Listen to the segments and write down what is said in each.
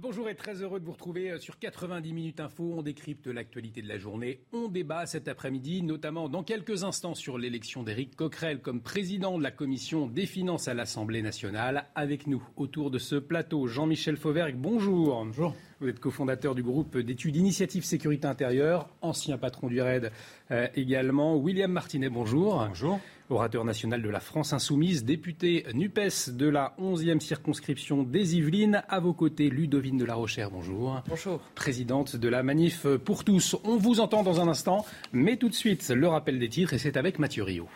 Bonjour et très heureux de vous retrouver euh, sur 90 minutes info. On décrypte l'actualité de la journée. On débat cet après-midi, notamment dans quelques instants sur l'élection d'Éric Coquerel comme président de la commission des finances à l'Assemblée nationale. Avec nous autour de ce plateau, Jean-Michel Fauvergue. Bonjour. Bonjour. Vous êtes cofondateur du groupe d'études Initiative Sécurité Intérieure, ancien patron du RAID euh, également. William Martinet, bonjour. Bonjour orateur national de la France insoumise, député NUPES de la 11e circonscription des Yvelines. À vos côtés, Ludovine de la Rochère, bonjour. Bonjour. Présidente de la Manif pour tous. On vous entend dans un instant, mais tout de suite, le rappel des titres, et c'est avec Mathieu Rio.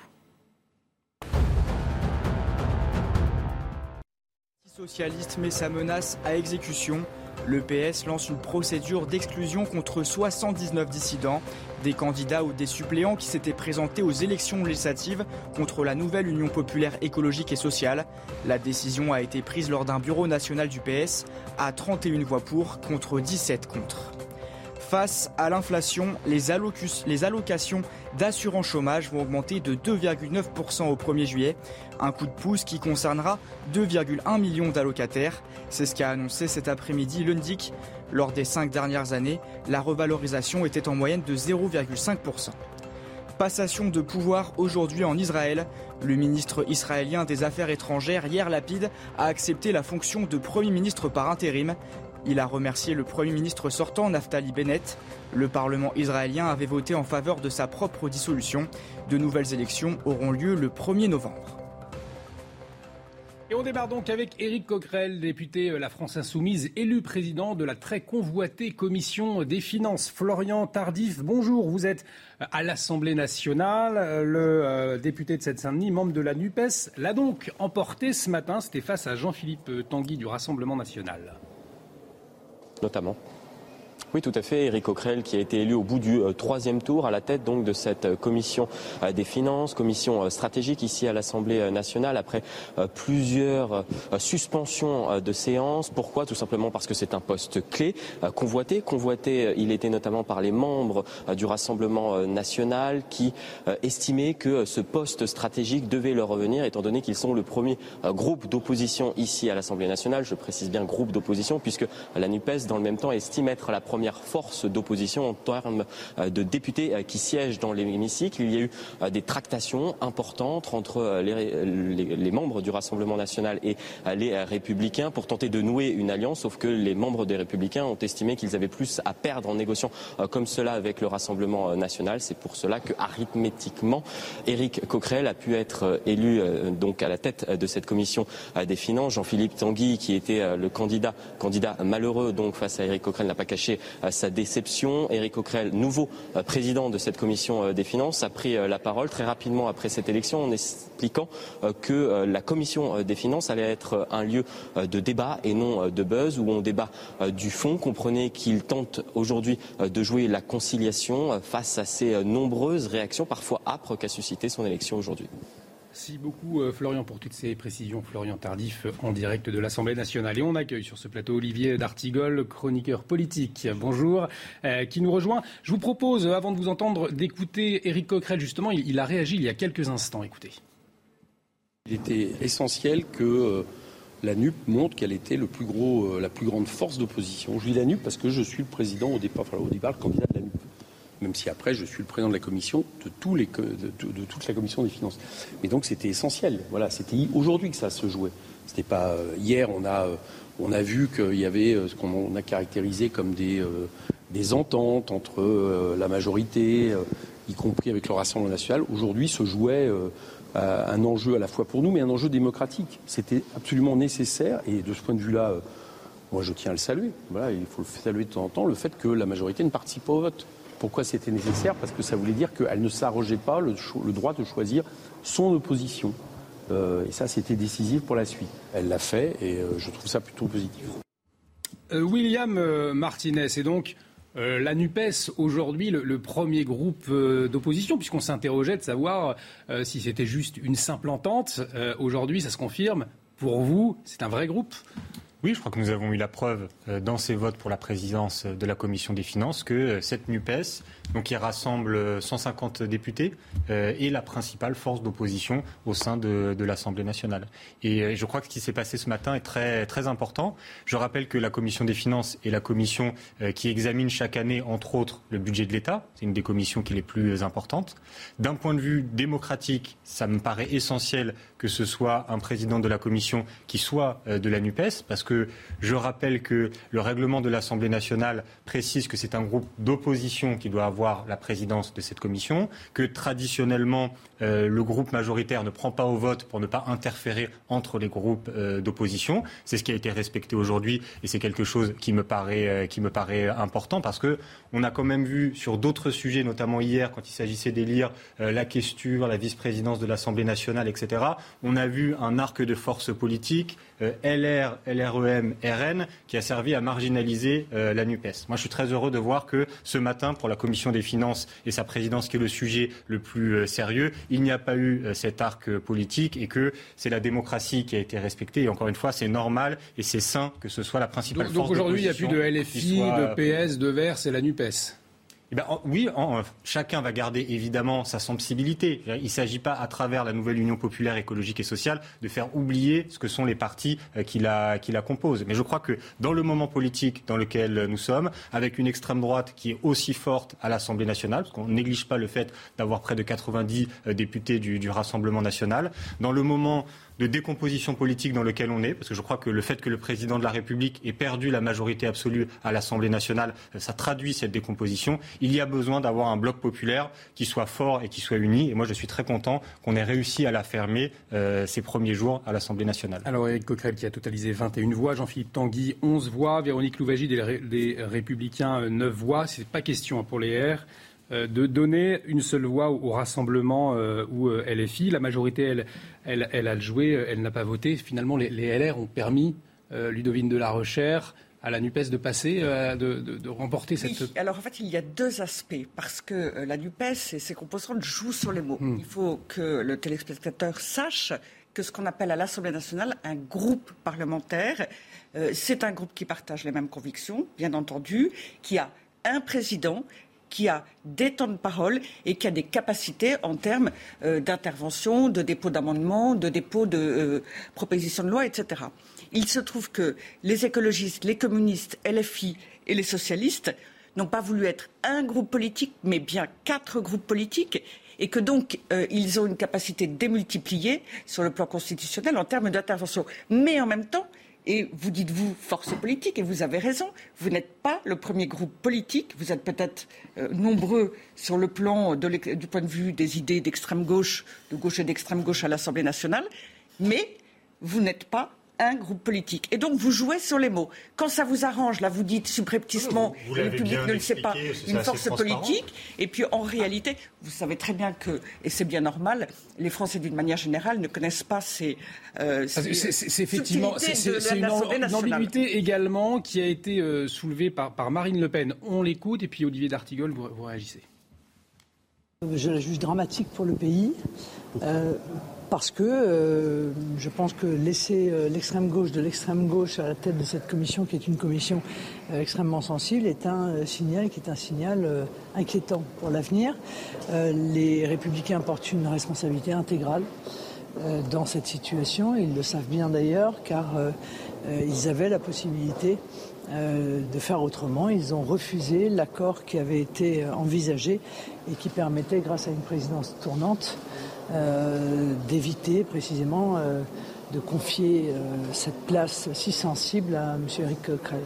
Socialiste met sa menace à exécution. Le PS lance une procédure d'exclusion contre 79 dissidents, des candidats ou des suppléants qui s'étaient présentés aux élections législatives contre la nouvelle Union populaire écologique et sociale. La décision a été prise lors d'un bureau national du PS à 31 voix pour contre 17 contre. Face à l'inflation, les, allocations d'assurance chômage vont augmenter de 2,9% au 1er juillet. Un coup de pouce qui concernera 2,1 millions d'allocataires. C'est ce qu'a annoncé cet après-midi l'UNDIC. Lors des cinq dernières années, la revalorisation était en moyenne de 0,5%. Passation de pouvoir aujourd'hui en Israël. Le ministre israélien des Affaires étrangères, Yair Lapid, a accepté la fonction de Premier ministre par intérim. Il a remercié le Premier ministre sortant Naftali Bennett. Le Parlement israélien avait voté en faveur de sa propre dissolution. De nouvelles élections auront lieu le 1er novembre. Et on démarre donc avec Éric Coquerel, député euh, La France Insoumise, élu président de la très convoitée commission des finances. Florian Tardif, bonjour. Vous êtes euh, à l'Assemblée nationale, euh, le député de Seine-Saint-Denis, membre de la NUPES, l'a donc emporté ce matin. C'était face à Jean-Philippe Tanguy du Rassemblement national notamment. Oui, tout à fait. Éric Coquerel qui a été élu au bout du euh, troisième tour à la tête donc de cette euh, commission euh, des finances, commission stratégique ici à l'Assemblée nationale après plusieurs suspensions de séances. Pourquoi? Tout simplement parce que c'est un poste clé, convoité. Convoité, il était notamment par les membres du Rassemblement national qui estimaient que ce poste stratégique devait leur revenir étant donné qu'ils sont le premier groupe d'opposition ici à l'Assemblée nationale. Je précise bien groupe d'opposition puisque la NUPES dans le même temps estime être la première force d'opposition en termes euh, de députés euh, qui siègent dans l'hémicycle. Il y a eu euh, des tractations importantes entre les, membres du Rassemblement national et les républicains pour tenter de nouer une alliance, sauf que les membres des républicains ont estimé qu'ils avaient plus à perdre en négociant comme cela avec le Rassemblement national. C'est pour cela que arithmétiquement, Éric Coquerel a pu être élu donc à la tête de cette commission des finances. Jean-Philippe Tanguy, qui était le candidat, candidat malheureux donc face à Éric Coquerel, n'a pas caché sa déception. Éric Coquerel, nouveau euh, président de cette commission euh, des finances, a pris euh, la parole très rapidement après cette élection en expliquant que la commission des finances allait être un lieu de débat et non de buzz, où on débat du fond. Comprenez qu'il tente aujourd'hui de jouer la conciliation face à ces nombreuses réactions, parfois âpres, qu'a suscité son élection aujourd'hui. Merci beaucoup euh, Florian pour toutes ces précisions. Florian Tardif euh, en direct de l'Assemblée nationale. Et on accueille sur ce plateau Olivier D'Artigol, chroniqueur politique. Bonjour, euh, qui nous rejoint. Je vous propose, avant de vous entendre, d'écouter Éric Coquerel. Justement, il, a réagi il y a quelques instants. Écoutez. Il était essentiel que la NUP montre qu'elle était le plus gros, la plus grande force d'opposition. Je dis la NUP parce que je suis le président au départ, enfin, au départ, le candidat de la NUP même si après je suis le président de la commission, de, tous les, de, toute la commission des finances. Mais donc c'était essentiel. Voilà, c'était aujourd'hui que ça se jouait. C'était pas euh, hier. On a, euh, on a vu qu'il y avait euh, ce qu'on a caractérisé comme des, des ententes entre la majorité, y compris avec le Rassemblement national. Aujourd'hui se jouait un enjeu à la fois pour nous, mais un enjeu démocratique. C'était absolument nécessaire. Et de ce point de vue-là, moi je tiens à le saluer. Voilà, il faut le saluer de temps en temps, le fait que la majorité ne participe pas au vote Pourquoi c'était nécessaire Parce que ça voulait dire qu'elle ne s'arrogeait pas le, droit de choisir son opposition. Euh, et ça, c'était décisif pour la suite. Elle l'a fait et euh, je trouve ça plutôt positif. William Martinez, et donc la NUPES, aujourd'hui, le, premier groupe d'opposition, puisqu'on s'interrogeait de savoir si c'était juste une simple entente. aujourd'hui, ça se confirme. Pour vous, c'est un vrai groupe? Oui, je crois que nous avons eu la preuve euh, dans ces votes pour la présidence de la Commission des finances que euh, cette NUPES, donc qui rassemble 150 députés, euh, est la principale force d'opposition au sein de, l'Assemblée nationale. Et je crois que ce qui s'est passé ce matin est très, très important. Je rappelle que la Commission des finances est la commission qui examine chaque année, entre autres, le budget de l'État. C'est une des commissions qui est les plus importantes. D'un point de vue démocratique, ça me paraît essentiel que ce soit un président de la Commission qui soit de la NUPES, parce que je rappelle que le règlement de l'Assemblée nationale précise que c'est un groupe d'opposition qui doit avoir la présidence de cette commission, que traditionnellement euh, le groupe majoritaire ne prend pas au vote pour ne pas interférer entre les groupes euh, d'opposition. C'est ce qui a été respecté aujourd'hui et c'est quelque chose qui me paraît, euh, qui me paraît important parce que on a quand même vu sur d'autres sujets, notamment hier quand il s'agissait d'élire la question, la vice-présidence de l'Assemblée nationale, etc. On a vu un arc de force politique LR, LRE RN qui a servi à marginaliser euh, la NUPES. Moi, je suis très heureux de voir que ce matin, pour la Commission des finances et sa présidence, qui est le sujet le plus euh, sérieux, il n'y a pas eu euh, cet arc politique et que c'est la démocratie qui a été respectée. Et encore une fois, c'est normal et c'est sain que ce soit la principale donc, force Donc aujourd'hui, il n'y a plus de LFI, de PS, de Verts, c'est la NUPES. Eh ben, oui, chacun va garder évidemment sa sensibilité. Il ne s'agit pas, à travers la nouvelle Union populaire écologique et sociale, de faire oublier ce que sont les partis euh, qui la, qui la composent. Mais je crois que dans le moment politique dans lequel nous sommes, avec une extrême droite qui est aussi forte à l'Assemblée nationale, parce qu'on néglige pas le fait d'avoir près de 90 euh, députés du, du Rassemblement national, dans le moment de décomposition politique dans lequel on est, parce que je crois que le fait que le président de la République ait perdu la majorité absolue à l'Assemblée nationale, euh, ça traduit cette décomposition. Il y a besoin d'avoir un bloc populaire qui soit fort et qui soit uni. Et moi, je suis très content qu'on ait réussi à la fermer euh, ces premiers jours à l'Assemblée nationale. Alors, Éric Coquerel qui a totalisé 21 voix, Jean-Philippe Tanguy 11 voix, Véronique Louvagie des, Républicains 9 euh, voix. C'est pas question pour les R de donner une seule voix au, rassemblement ou LFI. La majorité, elle, elle, elle a joué, elle n'a pas voté. Finalement, les, LR ont permis, euh, Ludovine de la Recherche, à la NUPES de passer, euh, de, remporter cette... alors en fait, il y a deux aspects, parce que euh, la NUPES et ses composantes jouent sur les mots. Hmm. Il faut que le téléspectateur sache que ce qu'on appelle à l'Assemblée nationale un groupe parlementaire, c'est un groupe qui partage les mêmes convictions, bien entendu, qui a un président qui a des temps de parole et qui a des capacités en termes euh, d'intervention, de dépôt d'amendements, de dépôt de euh, propositions de loi, etc. Il se trouve que les écologistes, les communistes, LFI et les socialistes n'ont pas voulu être un groupe politique, mais bien quatre groupes politiques, et que donc euh, ils ont une capacité démultipliée sur le plan constitutionnel en termes d'intervention. Mais en même temps, et vous dites, vous, force politique, et vous avez raison, vous n'êtes pas le premier groupe politique, vous êtes peut-être euh, nombreux sur le plan du point de vue des idées d'extrême gauche, de gauche et d'extrême gauche à l'Assemblée nationale, mais vous n'êtes pas un groupe politique. Et donc vous jouez sur les mots. Quand ça vous arrange, là vous dites subrepticement, le public ne le sait pas, une force politique. Et puis en réalité, vous savez très bien que, et c'est bien normal, les Français d'une manière générale ne connaissent pas ces. Euh, c'est effectivement c'est une, ambiguïté également qui a été euh, soulevée par, par, Marine Le Pen. On l'écoute et puis Olivier D'Artigol, vous, vous réagissez. Je la juge dramatique pour le pays. Euh, parce que euh, je pense que laisser euh, l'extrême gauche de l'extrême gauche à la tête de cette commission, qui est une commission euh, extrêmement sensible, est un signal qui est un signal inquiétant pour l'avenir. les républicains portent une responsabilité intégrale dans cette situation. Ils le savent bien d'ailleurs, car ils avaient la possibilité de faire autrement. Ils ont refusé l'accord qui avait été envisagé et qui permettait, grâce à une présidence tournante, euh, d'éviter précisément euh, de confier euh, cette place si sensible à M. Eric Coquerel.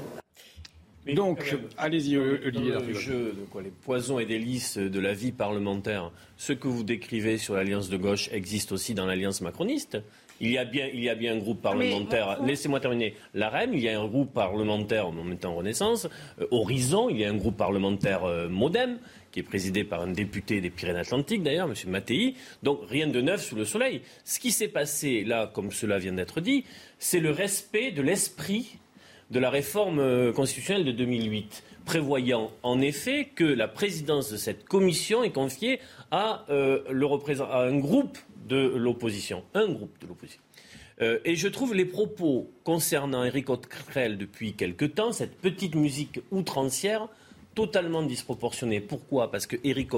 Donc, allez-y, Olivier. le jeu de quoi, les poisons et délices de la vie parlementaire, ce que vous décrivez sur l'alliance de gauche existe aussi dans l'alliance macroniste. Il y a bien, il y a bien un groupe parlementaire. Laissez-moi terminer. L'AREM, il y a un groupe parlementaire, en même temps Renaissance. Euh, Horizon, il y a un groupe parlementaire euh, Modem, qui est présidé par un député des Pyrénées-Atlantiques, d'ailleurs, M. Mattei. Donc rien de neuf sous le soleil. Ce qui s'est passé là, comme cela vient d'être dit, c'est le respect de l'esprit de la réforme euh, constitutionnelle de 2008 prévoyant en effet que la présidence de cette commission est confiée à, à un groupe de l'opposition, un groupe de l'opposition. Euh, et je trouve les propos concernant Éric Coquerel depuis quelque temps, cette petite musique outrancière, totalement disproportionnée. Pourquoi? Parce que Éric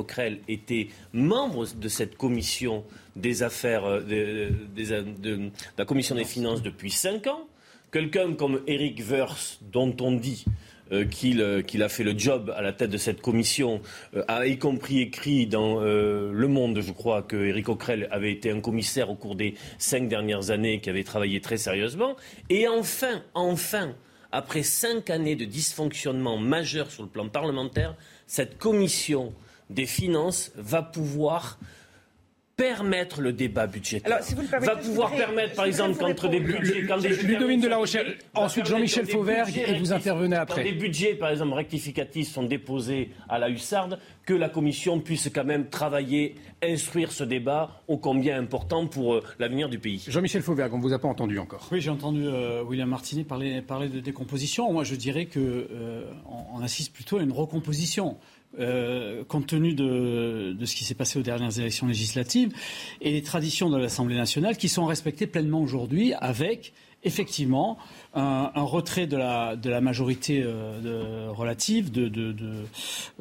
était membre de cette commission des affaires, euh, de, la commission des finances depuis cinq ans. Quelqu'un comme Éric Verse, dont on dit euh, euh, qu'il a fait le job à la tête de cette commission, euh, a y compris écrit dans Le Monde, je crois, que Éric Coquerel avait été un commissaire au cours des cinq dernières années, qui avait travaillé très sérieusement. Et enfin, enfin, après cinq années de dysfonctionnement majeur sur le plan parlementaire, cette commission des finances va pouvoir permettre le débat budgétaire. va pouvoir permettre, par exemple, qu'entre des budgets... Quand des Ludovine de la Rochelle, ensuite Jean-Michel Fauvergue, et vous intervenez après. Quand des budgets, par exemple, rectificatifs sont déposés à la hussarde, que la Commission puisse quand même travailler, instruire ce débat ô combien important pour euh, l'avenir du pays. Jean-Michel Fauvergue, on ne vous a pas entendu encore. Oui, j'ai entendu euh, William Martinet parler, parler, de décomposition. Moi, je dirais qu'on euh, on assiste plutôt à une recomposition. Euh, compte tenu de, ce qui s'est passé aux dernières élections législatives et les traditions de l'Assemblée nationale qui sont respectées pleinement aujourd'hui avec effectivement un, retrait de la, majorité euh, relative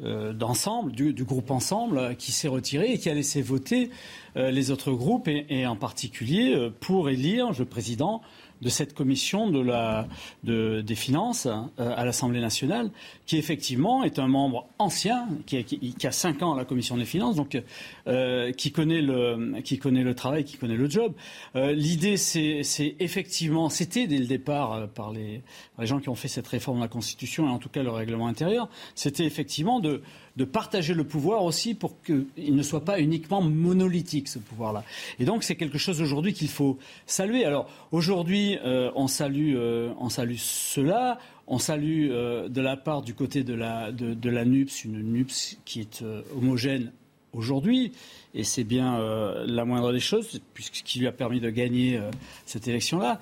euh, d'ensemble, du, groupe ensemble qui s'est retiré et qui a laissé voter les autres groupes et, en particulier pour élire le président de cette commission de la, de, des finances euh, à l'Assemblée nationale, qui effectivement est un membre ancien, qui, qui, a cinq ans à la commission des finances, donc euh, qui, connaît le, qui connaît le travail, qui connaît le job. Euh, l'idée, c'est effectivement, c'était dès le départ par les, les gens qui ont fait cette réforme de la Constitution et en tout cas le règlement intérieur, c'était effectivement de de partager le pouvoir aussi pour qu'il ne soit pas uniquement monolithique, ce pouvoir-là. Et donc, c'est quelque chose aujourd'hui qu'il faut saluer. Alors, aujourd'hui, euh, on, salue, euh, on salue cela. On salue euh, de la part du côté de la, de, NUPS, une NUPS qui est homogène aujourd'hui, et c'est bien la moindre des choses, puisque qui lui a permis de gagner cette élection-là.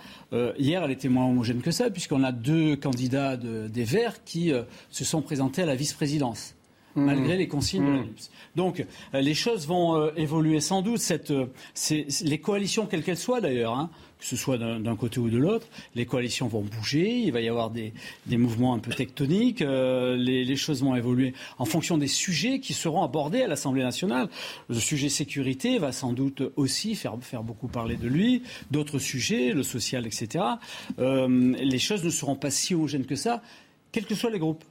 hier, elle était moins homogène que ça, puisqu'on a deux candidats des Verts qui se sont présentés à la vice-présidence. Mmh. malgré les consignes de la mmh. Donc euh, les choses vont euh, évoluer sans doute. Cette, euh, les coalitions, quelles qu'elles soient d'ailleurs, hein, que ce soit d'un côté ou de l'autre, les coalitions vont bouger, il va y avoir des, des mouvements un peu tectoniques, les, les, choses vont évoluer en fonction des sujets qui seront abordés à l'Assemblée nationale. Le sujet sécurité va sans doute aussi faire, faire beaucoup parler de lui, d'autres sujets, le social, etc. les choses ne seront pas si homogènes que ça, quels que soient les groupes.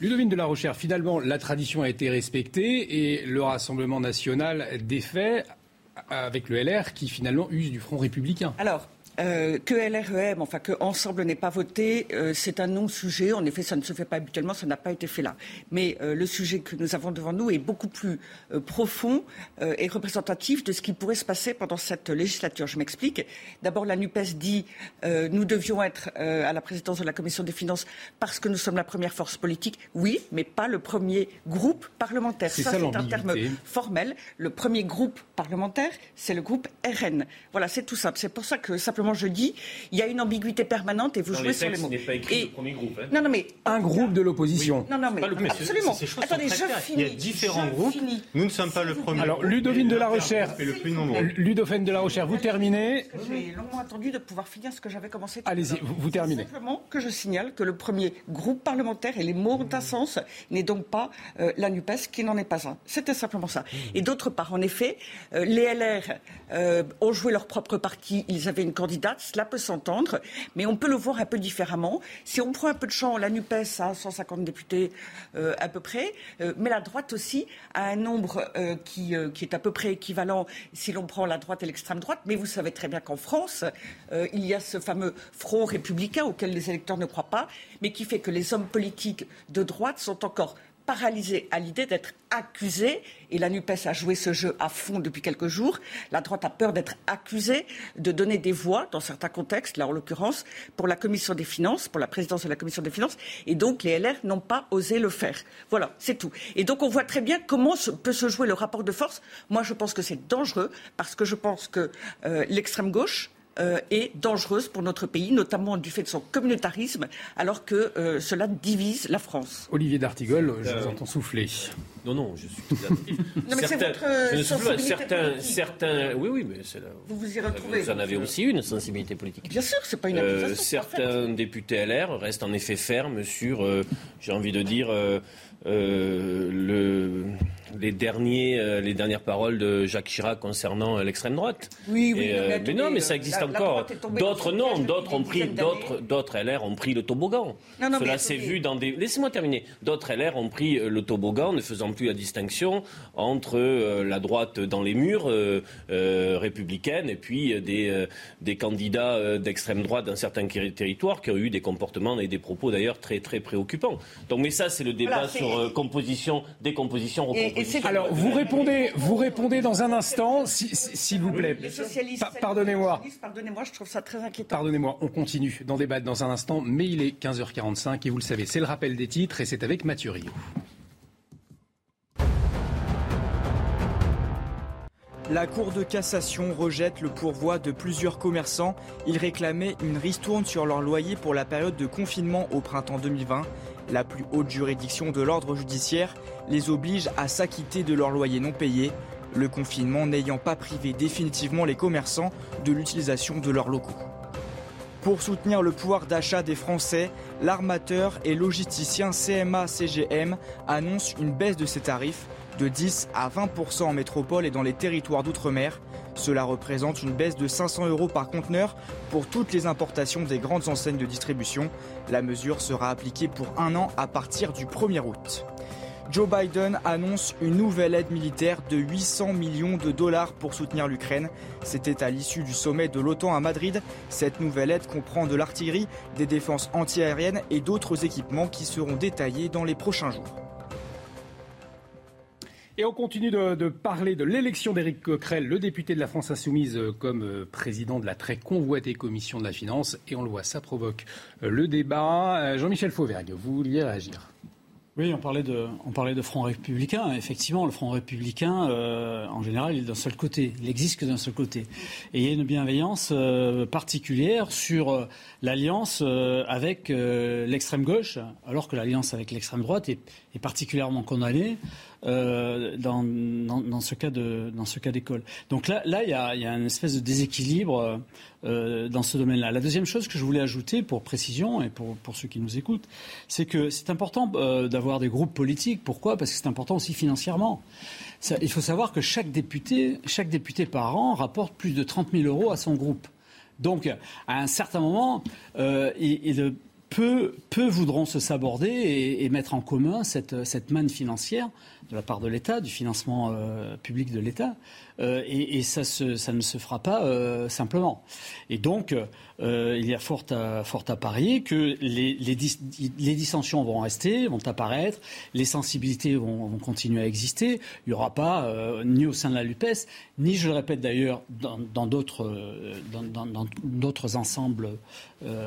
Ludovine de la Rochère, finalement, la tradition a été respectée et le Rassemblement national défait avec le LR qui finalement use du Front républicain. Alors, euh, que LREM, enfin que Ensemble n'ait pas voté, euh, c'est un non-sujet. En effet, ça ne se fait pas habituellement, ça n'a pas été fait là. Mais euh, le sujet que nous avons devant nous est beaucoup plus profond et représentatif de ce qui pourrait se passer pendant cette législature. Je m'explique. D'abord, la NUPES dit nous devions être à la présidence de la Commission des finances parce que nous sommes la première force politique. Oui, mais pas le premier groupe parlementaire. Ça, c'est un terme formel. Le premier groupe parlementaire, c'est le groupe RN. Voilà, c'est tout simple. C'est pour ça que simplement je dis, il y a une ambiguïté permanente et vous jouez sur les mots. Pas écrit le premier groupe. Hein. Non, non, mais un groupe de l'opposition. Non, non, mais absolument. Attendez, je finis. Il y a différents groupes. Nous ne sommes pas le premier. Alors, Ludovine de la Recherche. Le plus nombreux. Ludovine de la Recherche, vous terminez. J'ai longuement attendu de pouvoir finir ce que j'avais commencé. Allez-y, vous, terminez. Simplement que je signale que le premier groupe parlementaire et les mots ont un sens n'est donc pas euh, la Nupes qui n'en est pas un. C'était simplement ça. Et d'autre part, en effet, euh, les LR euh, ont joué leur propre parti. Ils avaient une candidature cela peut s'entendre, mais on peut le voir un peu différemment. Si on prend un peu de champ, la NUPES a 150 députés euh, à peu près, euh, mais la droite aussi a un nombre euh, qui, est à peu près équivalent si l'on prend la droite et l'extrême droite. Mais vous savez très bien qu'en France, il y a ce fameux front républicain auquel les électeurs ne croient pas, mais qui fait que les hommes politiques de droite sont encore paralysés à l'idée d'être accusés, et la NUPES a joué ce jeu à fond depuis quelques jours, la droite a peur d'être accusée de donner des voix, dans certains contextes, là en l'occurrence, pour la commission des finances, pour la présidence de la commission des finances, et donc les LR n'ont pas osé le faire. Voilà, c'est tout. Et donc on voit très bien comment peut se jouer le rapport de force. Moi, je pense que c'est dangereux, parce que je pense que euh, l'extrême gauche, euh, est dangereuse pour notre pays, notamment du fait de son communautarisme, alors que euh, cela divise la France. Olivier D'Artigol, je vous entends souffler. Non, non, je suis non, mais c'est votre certains, certains, oui, oui, mais c'est là. Vous vous y retrouvez. Vous en avez aussi une sensibilité politique. Bien sûr, c'est pas une accusation. certains députés LR restent en effet fermes sur, j'ai envie de dire, le les, derniers, euh, les dernières paroles de Jacques Chirac concernant euh, l'extrême droite. Oui, oui. Euh, mais, non, mais ça existe encore. D'autres non, d'autres ont pris, d'autres, d'autres LR ont pris le toboggan. Cela s'est vu dans des. Laissez-moi terminer. D'autres LR ont pris le toboggan, ne faisant plus la distinction entre la droite dans les murs républicaines et puis des, des candidats d'extrême droite dans certains territoires qui ont eu des comportements et des propos d'ailleurs très très préoccupants. Donc, mais ça, c'est le débat sur composition, décomposition, recomposition. Alors, vous répondez, vous répondez dans un instant, s'il vous plaît. Pardonnez-moi. Pardonnez-moi, je trouve ça très inquiétant. Pardonnez-moi, on continue d'en débattre dans un instant, mais il est 15h45 et vous le savez, c'est le rappel des titres et c'est avec Mathieu Rio. La Cour de cassation rejette le pourvoi de plusieurs commerçants. Ils réclamaient une ristourne sur leur loyer pour la période de confinement au printemps 2020. La plus haute juridiction de l'ordre judiciaire les oblige à s'acquitter de leur loyer non payé, le confinement n'ayant pas privé définitivement les commerçants de l'utilisation de leurs locaux. Pour soutenir le pouvoir d'achat des Français, l'armateur et logisticien CMA-CGM annonce une baisse de ses tarifs de 10 à 20% en métropole et dans les territoires d'outre-mer. Cela représente une baisse de 500 euros par conteneur pour toutes les importations des grandes enseignes de distribution. La mesure sera appliquée pour un an à partir du 1er août. Joe Biden annonce une nouvelle aide militaire de 800 millions de dollars pour soutenir l'Ukraine. C'était à l'issue du sommet de l'OTAN à Madrid. Cette nouvelle aide comprend de l'artillerie, des défenses antiaériennes et d'autres équipements qui seront détaillés dans les prochains jours. Et on continue de, parler de l'élection d'Éric Coquerel, le député de la France Insoumise, euh, comme euh, président de la très convoitée commission de la finance. Et on le voit, ça provoque euh, le débat. Jean-Michel Fauvergue, vous vouliez réagir oui, on parlait de, on parlait de Front républicain. Effectivement, le Front républicain, en général, il est d'un seul côté. Il n'existe que d'un seul côté. Et il y a une bienveillance particulière sur l'alliance avec l'extrême gauche, alors que l'alliance avec l'extrême droite est particulièrement condamnée. Euh, dans, ce cas d'école. Donc là, il y a, une espèce de déséquilibre euh, dans ce domaine-là. La deuxième chose que je voulais ajouter, pour précision et pour, ceux qui nous écoutent, c'est que c'est important euh, d'avoir des groupes politiques. Pourquoi? Parce que c'est important aussi financièrement. Il faut savoir que chaque député, chaque député par an rapporte plus de 30 000 euros à son groupe. Donc, à un certain moment, peu, voudront se saborder et, et, mettre en commun cette, cette manne financière de la part de l'État, du financement euh, public de l'État, euh, et, ça, ne se fera pas euh, simplement. Et donc, euh, il y a fort à, fort à parier que les, dissensions vont rester, vont apparaître, les sensibilités vont, continuer à exister. Il n'y aura pas, ni au sein de la LUPES, ni, je le répète d'ailleurs, dans d'autres ensembles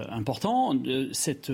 importants, cette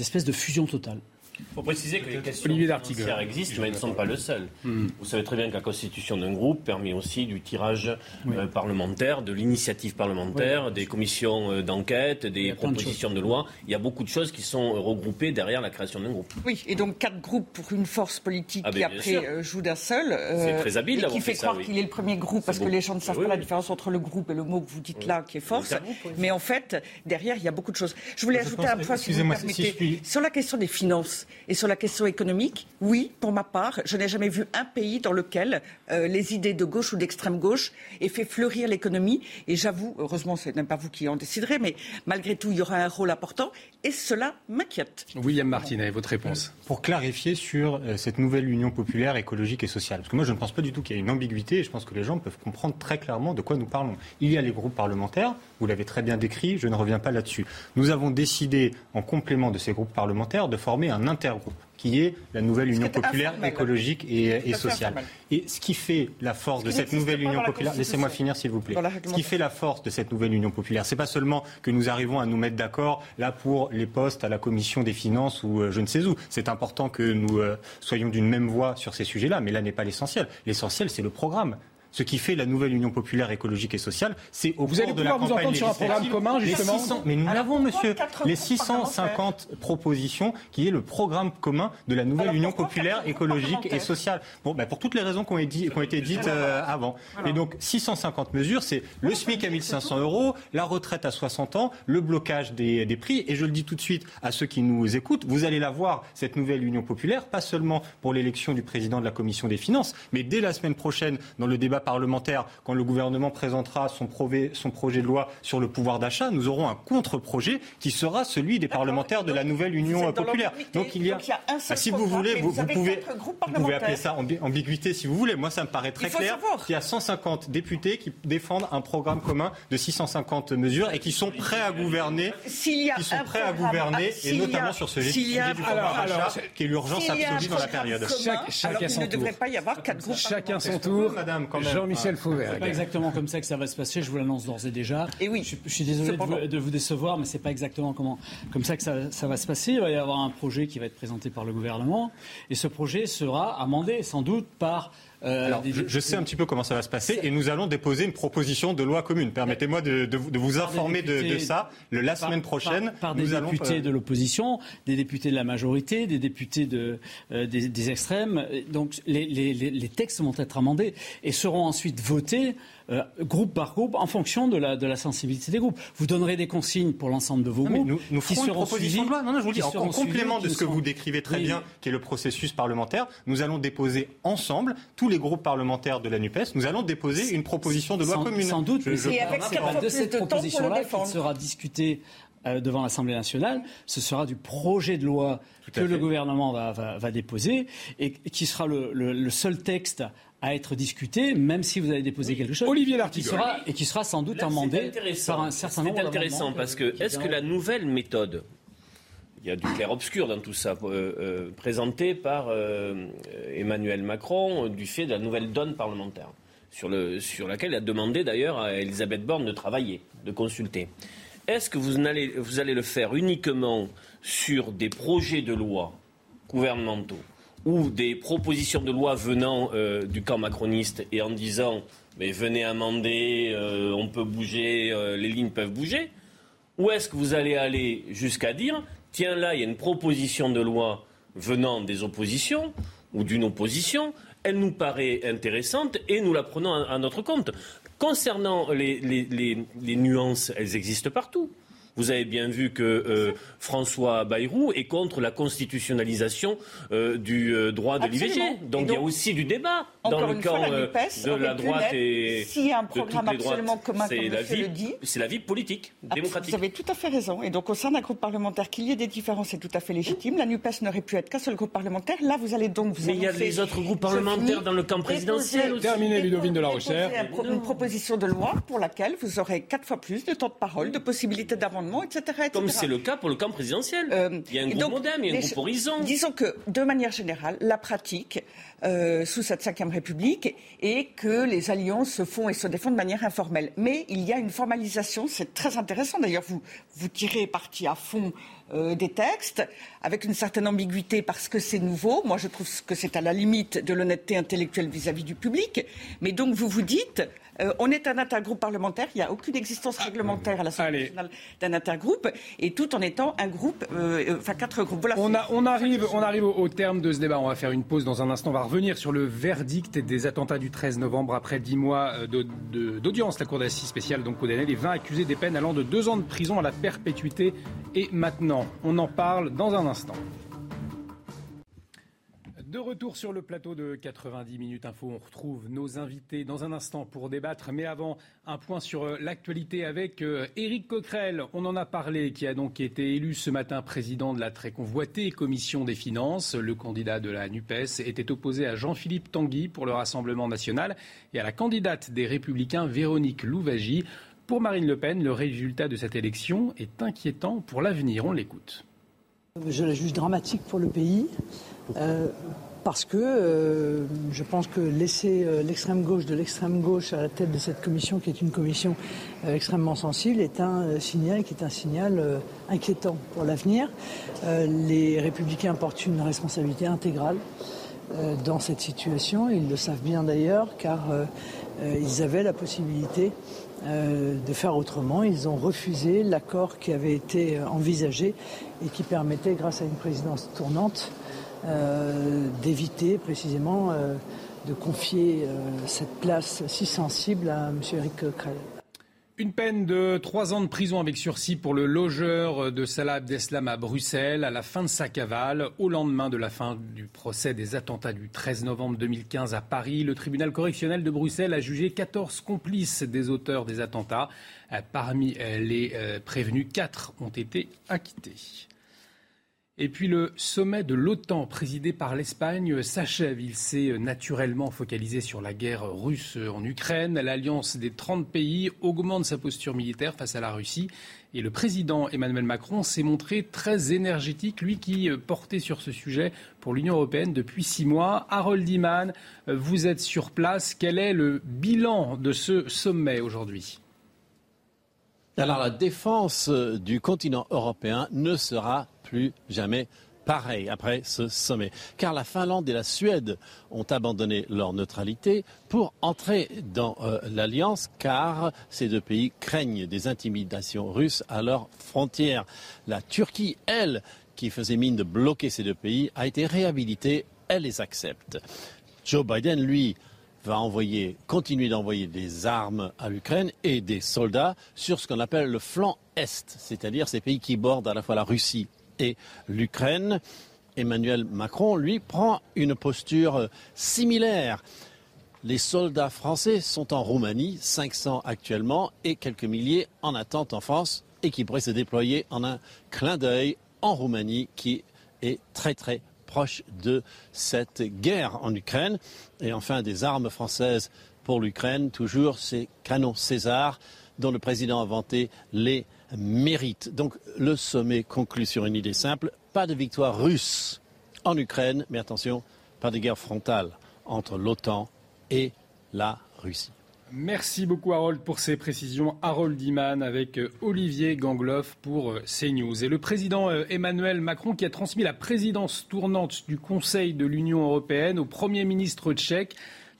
espèce de fusion totale. Il faut préciser que les questions financières existent, mais elles ne sont pas le seul. Hmm. Vous savez très bien que la constitution d'un groupe permet aussi du tirage euh, parlementaire, de l'initiative parlementaire, des commissions euh, d'enquête, des propositions de, loi. Il y a beaucoup de choses qui sont euh, regroupées derrière la création d'un groupe. Oui, et donc quatre groupes pour une force politique ah, qui après joue d'un seul. C'est très habile et qui fait, croire qu'il est le premier groupe parce que les gens ne savent pas la différence entre le groupe et le mot que vous dites là qui est force. mais en fait, derrière, il y a beaucoup de choses. Je voulais ajouter un point, si vous me permettez, sur la question des finances. Et sur la question économique, oui, pour ma part, je n'ai jamais vu un pays dans lequel euh, les idées de gauche ou d'extrême gauche aient fait fleurir l'économie. Et j'avoue, heureusement, ce n'est pas vous qui en déciderez, mais malgré tout, il y aura un rôle important. Et cela m'inquiète. William Martinet, votre réponse Pour clarifier sur euh, cette nouvelle union populaire écologique et sociale, parce que moi je ne pense pas du tout qu'il y ait une ambiguïté, et je pense que les gens peuvent comprendre très clairement de quoi nous parlons. Il y a les groupes parlementaires, vous l'avez très bien décrit, je ne reviens pas là-dessus. Nous avons décidé, en complément de ces groupes parlementaires, de former un intergroupe qui est la nouvelle Union populaire écologique et, sociale. Et ce qui fait la force de cette nouvelle Union populaire, laissez-moi finir s'il vous plaît. Ce qui fait la force de cette nouvelle Union populaire, c'est pas seulement que nous arrivons à nous mettre d'accord là pour les postes à la Commission des finances ou euh, je ne sais où. C'est important que nous euh, soyons d'une même voix sur ces sujets-là, mais là n'est pas l'essentiel. L'essentiel, c'est le programme ce qui fait la nouvelle Union populaire écologique et sociale, c'est au vous cours de la campagne vous entendre sur un programme commun, justement. mais nous l'avons, monsieur. Les 650 propositions qui est le programme commun de la nouvelle Union populaire écologique et sociale. Bon, ben pour toutes les raisons qui ont, été, qui ont été dites euh, avant. Et donc 650 mesures, c'est le SMIC à 1500 euros, la retraite à 60 ans, le blocage des, des prix. Et je le dis tout de suite à ceux qui nous écoutent, vous allez la voir cette nouvelle Union populaire, pas seulement pour l'élection du président de la Commission des finances, mais dès la semaine prochaine dans le débat parlementaire, quand le gouvernement présentera son, son projet de loi sur le pouvoir d'achat, nous aurons un contre-projet qui sera celui des parlementaires de la nouvelle Union populaire. Donc il y a, ah, si vous voulez, vous, pouvez, vous pouvez appeler ça ambiguïté si vous voulez. Moi, ça me paraît très clair qu'il y a 150 députés qui défendent un programme commun de 650 mesures et qui sont prêts à gouverner, qui sont prêts à gouverner, et notamment sur ce sujet du pouvoir d'achat, qui est l'urgence absolue dans la période. chacun son tour. pas y avoir quatre groupes Chacun son tour. Madame, quand Jean-Michel Fauvert. C'est pas exactement comme ça que ça va se passer, je vous l'annonce d'ores et déjà. Et oui. Je, suis désolé de vous, décevoir, mais c'est pas exactement comment, comme ça que ça, ça, va se passer. Il va y avoir un projet qui va être présenté par le gouvernement, et ce projet sera amendé sans doute par euh, Alors, je, sais un petit peu comment ça va se passer et nous allons déposer une proposition de loi commune. Permettez-moi de, vous informer de, ça. Le, la semaine prochaine, par, des députés de l'opposition, des députés de la majorité, des députés de, euh, des, extrêmes. Donc les, les, textes vont être amendés et seront ensuite votés euh, groupe par groupe, en fonction de la, de la sensibilité des groupes. Vous donnerez des consignes pour l'ensemble de vos groupes. Nous, nous ferons une proposition de loi. Non, non, je vous dis, en, complément de ce que vous décrivez très bien, qui est le processus parlementaire, nous allons déposer ensemble, tous les groupes parlementaires de la NUPES, nous allons déposer une proposition de loi commune. Sans doute, je, je, avec de cette proposition-là qui sera discutée euh, devant l'Assemblée nationale, ce sera du projet de loi que le gouvernement va, va, va, déposer et qui sera le, le, le seul texte à être discuté, même si vous avez déposé quelque chose. Olivier Qui sera, et qui sera sans doute amendé par un certain nombre C'est intéressant parce que est-ce que la nouvelle méthode, il y a du clair-obscur dans tout ça, euh, euh, présentée par euh, Emmanuel Macron du fait de la nouvelle donne parlementaire, sur, le, sur laquelle il a demandé d'ailleurs à Elisabeth Borne de travailler, de consulter. Est-ce que vous allez, vous allez le faire uniquement sur des projets de loi gouvernementaux ou des propositions de loi venant euh, du camp macroniste et en disant mais venez amender, euh, on peut bouger, euh, les lignes peuvent bouger Ou est-ce que vous allez aller jusqu'à dire tiens là, il y a une proposition de loi venant des oppositions ou d'une opposition, elle nous paraît intéressante et nous la prenons à, notre compte. Concernant les nuances, elles existent partout. Vous avez bien vu que euh, François Bayrou est contre la constitutionnalisation euh, du euh, droit de l'IVG. Donc, il y a aussi du débat dans le camp de la droite et s'il y a un programme absolument commun, comme la vie, le dit, c'est la vie politique, ah, démocratique. Vous avez tout à fait raison. Et donc, au sein d'un groupe parlementaire, qu'il y ait des différences, c'est tout à fait légitime. La Nupes n'aurait pu être qu'un seul groupe parlementaire. Là, vous allez donc vous. Mais il y a des autres groupes parlementaires dans le camp présidentiel. Aussi. Terminé, Ludovine de la Rochère. Une proposition de loi pour laquelle vous aurez quatre fois plus de temps de parole, de possibilités d'amendement comme c'est le cas pour le camp présidentiel. Euh, il y a un groupe Modem, il y a un groupe Horizon. Disons que, de manière générale, la pratique euh, sous cette cinquième République est que les alliances se font et se défendent de manière informelle. Mais il y a une formalisation, c'est très intéressant. D'ailleurs, vous, vous tirez parti à fond euh, des textes avec une certaine ambiguïté parce que c'est nouveau. Moi, je trouve que c'est à la limite de l'honnêteté intellectuelle vis-à-vis du public. Mais donc, vous vous dites, euh, on est un intergroupe parlementaire. Il n'y a aucune existence réglementaire à l'Assemblée nationale d'un intergroupe, et tout en étant un groupe, euh, enfin quatre groupes. Voilà, on, on, arrive, on arrive au, terme de ce débat. On va faire une pause dans un instant. On va revenir sur le verdict des attentats du 13 novembre après dix mois d'audience. La Cour d'assises spéciale donc condamné les 20 accusés des peines allant de deux ans de prison à la perpétuité et maintenant on en parle dans un instant. De retour sur le plateau de 90 minutes info, on retrouve nos invités dans un instant pour débattre. Mais avant, un point sur euh, l'actualité avec euh, Éric Coquerel. On en a parlé, qui a donc été élu ce matin président de la très convoitée commission des finances. Le candidat de la NUPES était opposé à Jean-Philippe Tanguy pour le Rassemblement national et à la candidate des Républicains Véronique Louvagie. Pour Marine Le Pen, le résultat de cette élection est inquiétant pour l'avenir. On l'écoute. Je la juge dramatique pour le pays. Euh, parce que euh, je pense que laisser euh, l'extrême gauche de l'extrême gauche à la tête de cette commission, qui est une commission extrêmement sensible, est un signal qui est un signal inquiétant pour l'avenir. les républicains portent une responsabilité intégrale dans cette situation. Ils le savent bien d'ailleurs, car ils avaient la possibilité de faire autrement. Ils ont refusé l'accord qui avait été envisagé et qui permettait, grâce à une présidence tournante, euh, d'éviter précisément euh, de confier euh, cette place si sensible à M. Eric Krell. Une peine de trois ans de prison avec sursis pour le logeur de Salah Abdeslam à Bruxelles à la fin de sa cavale. Au lendemain de la fin du procès des attentats du 13 novembre 2015 à Paris, le tribunal correctionnel de Bruxelles a jugé 14 complices des auteurs des attentats. Parmi les prévenus, quatre ont été acquittés. Et puis le sommet de l'OTAN présidé par l'Espagne s'achève. Il s'est naturellement focalisé sur la guerre russe en Ukraine. L'alliance des 30 pays augmente sa posture militaire face à la Russie. Et le président Emmanuel Macron s'est montré très énergétique, lui qui portait sur ce sujet pour l'Union européenne depuis six mois. Harold Iman, vous êtes sur place. Quel est le bilan de ce sommet aujourd'hui? Alors la défense du continent européen ne sera plus jamais pareil après ce sommet. Car la Finlande et la Suède ont abandonné leur neutralité pour entrer dans euh, l'alliance car ces deux pays craignent des intimidations russes à leurs frontières. La Turquie, elle, qui faisait mine de bloquer ces deux pays, a été réhabilitée. Elle les accepte. Joe Biden, lui, va envoyer, continuer d'envoyer des armes à l'Ukraine et des soldats sur ce qu'on appelle le flanc Est, c'est-à-dire ces pays qui bordent à la fois la Russie et l'Ukraine. Emmanuel Macron, lui, prend une posture similaire. Les soldats français sont en Roumanie, 500 actuellement, et quelques milliers en attente en France, et qui pourraient se déployer en un clin d'œil en Roumanie, qui est très très proche de cette guerre en Ukraine. Et enfin, des armes françaises pour l'Ukraine, toujours ces canons César dont le président a vanté les mérites. Donc le sommet conclut sur une idée simple, pas de victoire russe en Ukraine, mais attention, pas de guerre frontale entre l'OTAN et la Russie. Merci beaucoup Harold pour ces précisions. Harold Iman avec euh, Olivier Gangloff pour euh, CNews. Et le président euh, Emmanuel Macron qui a transmis la présidence tournante du Conseil de l'Union européenne au Premier ministre tchèque.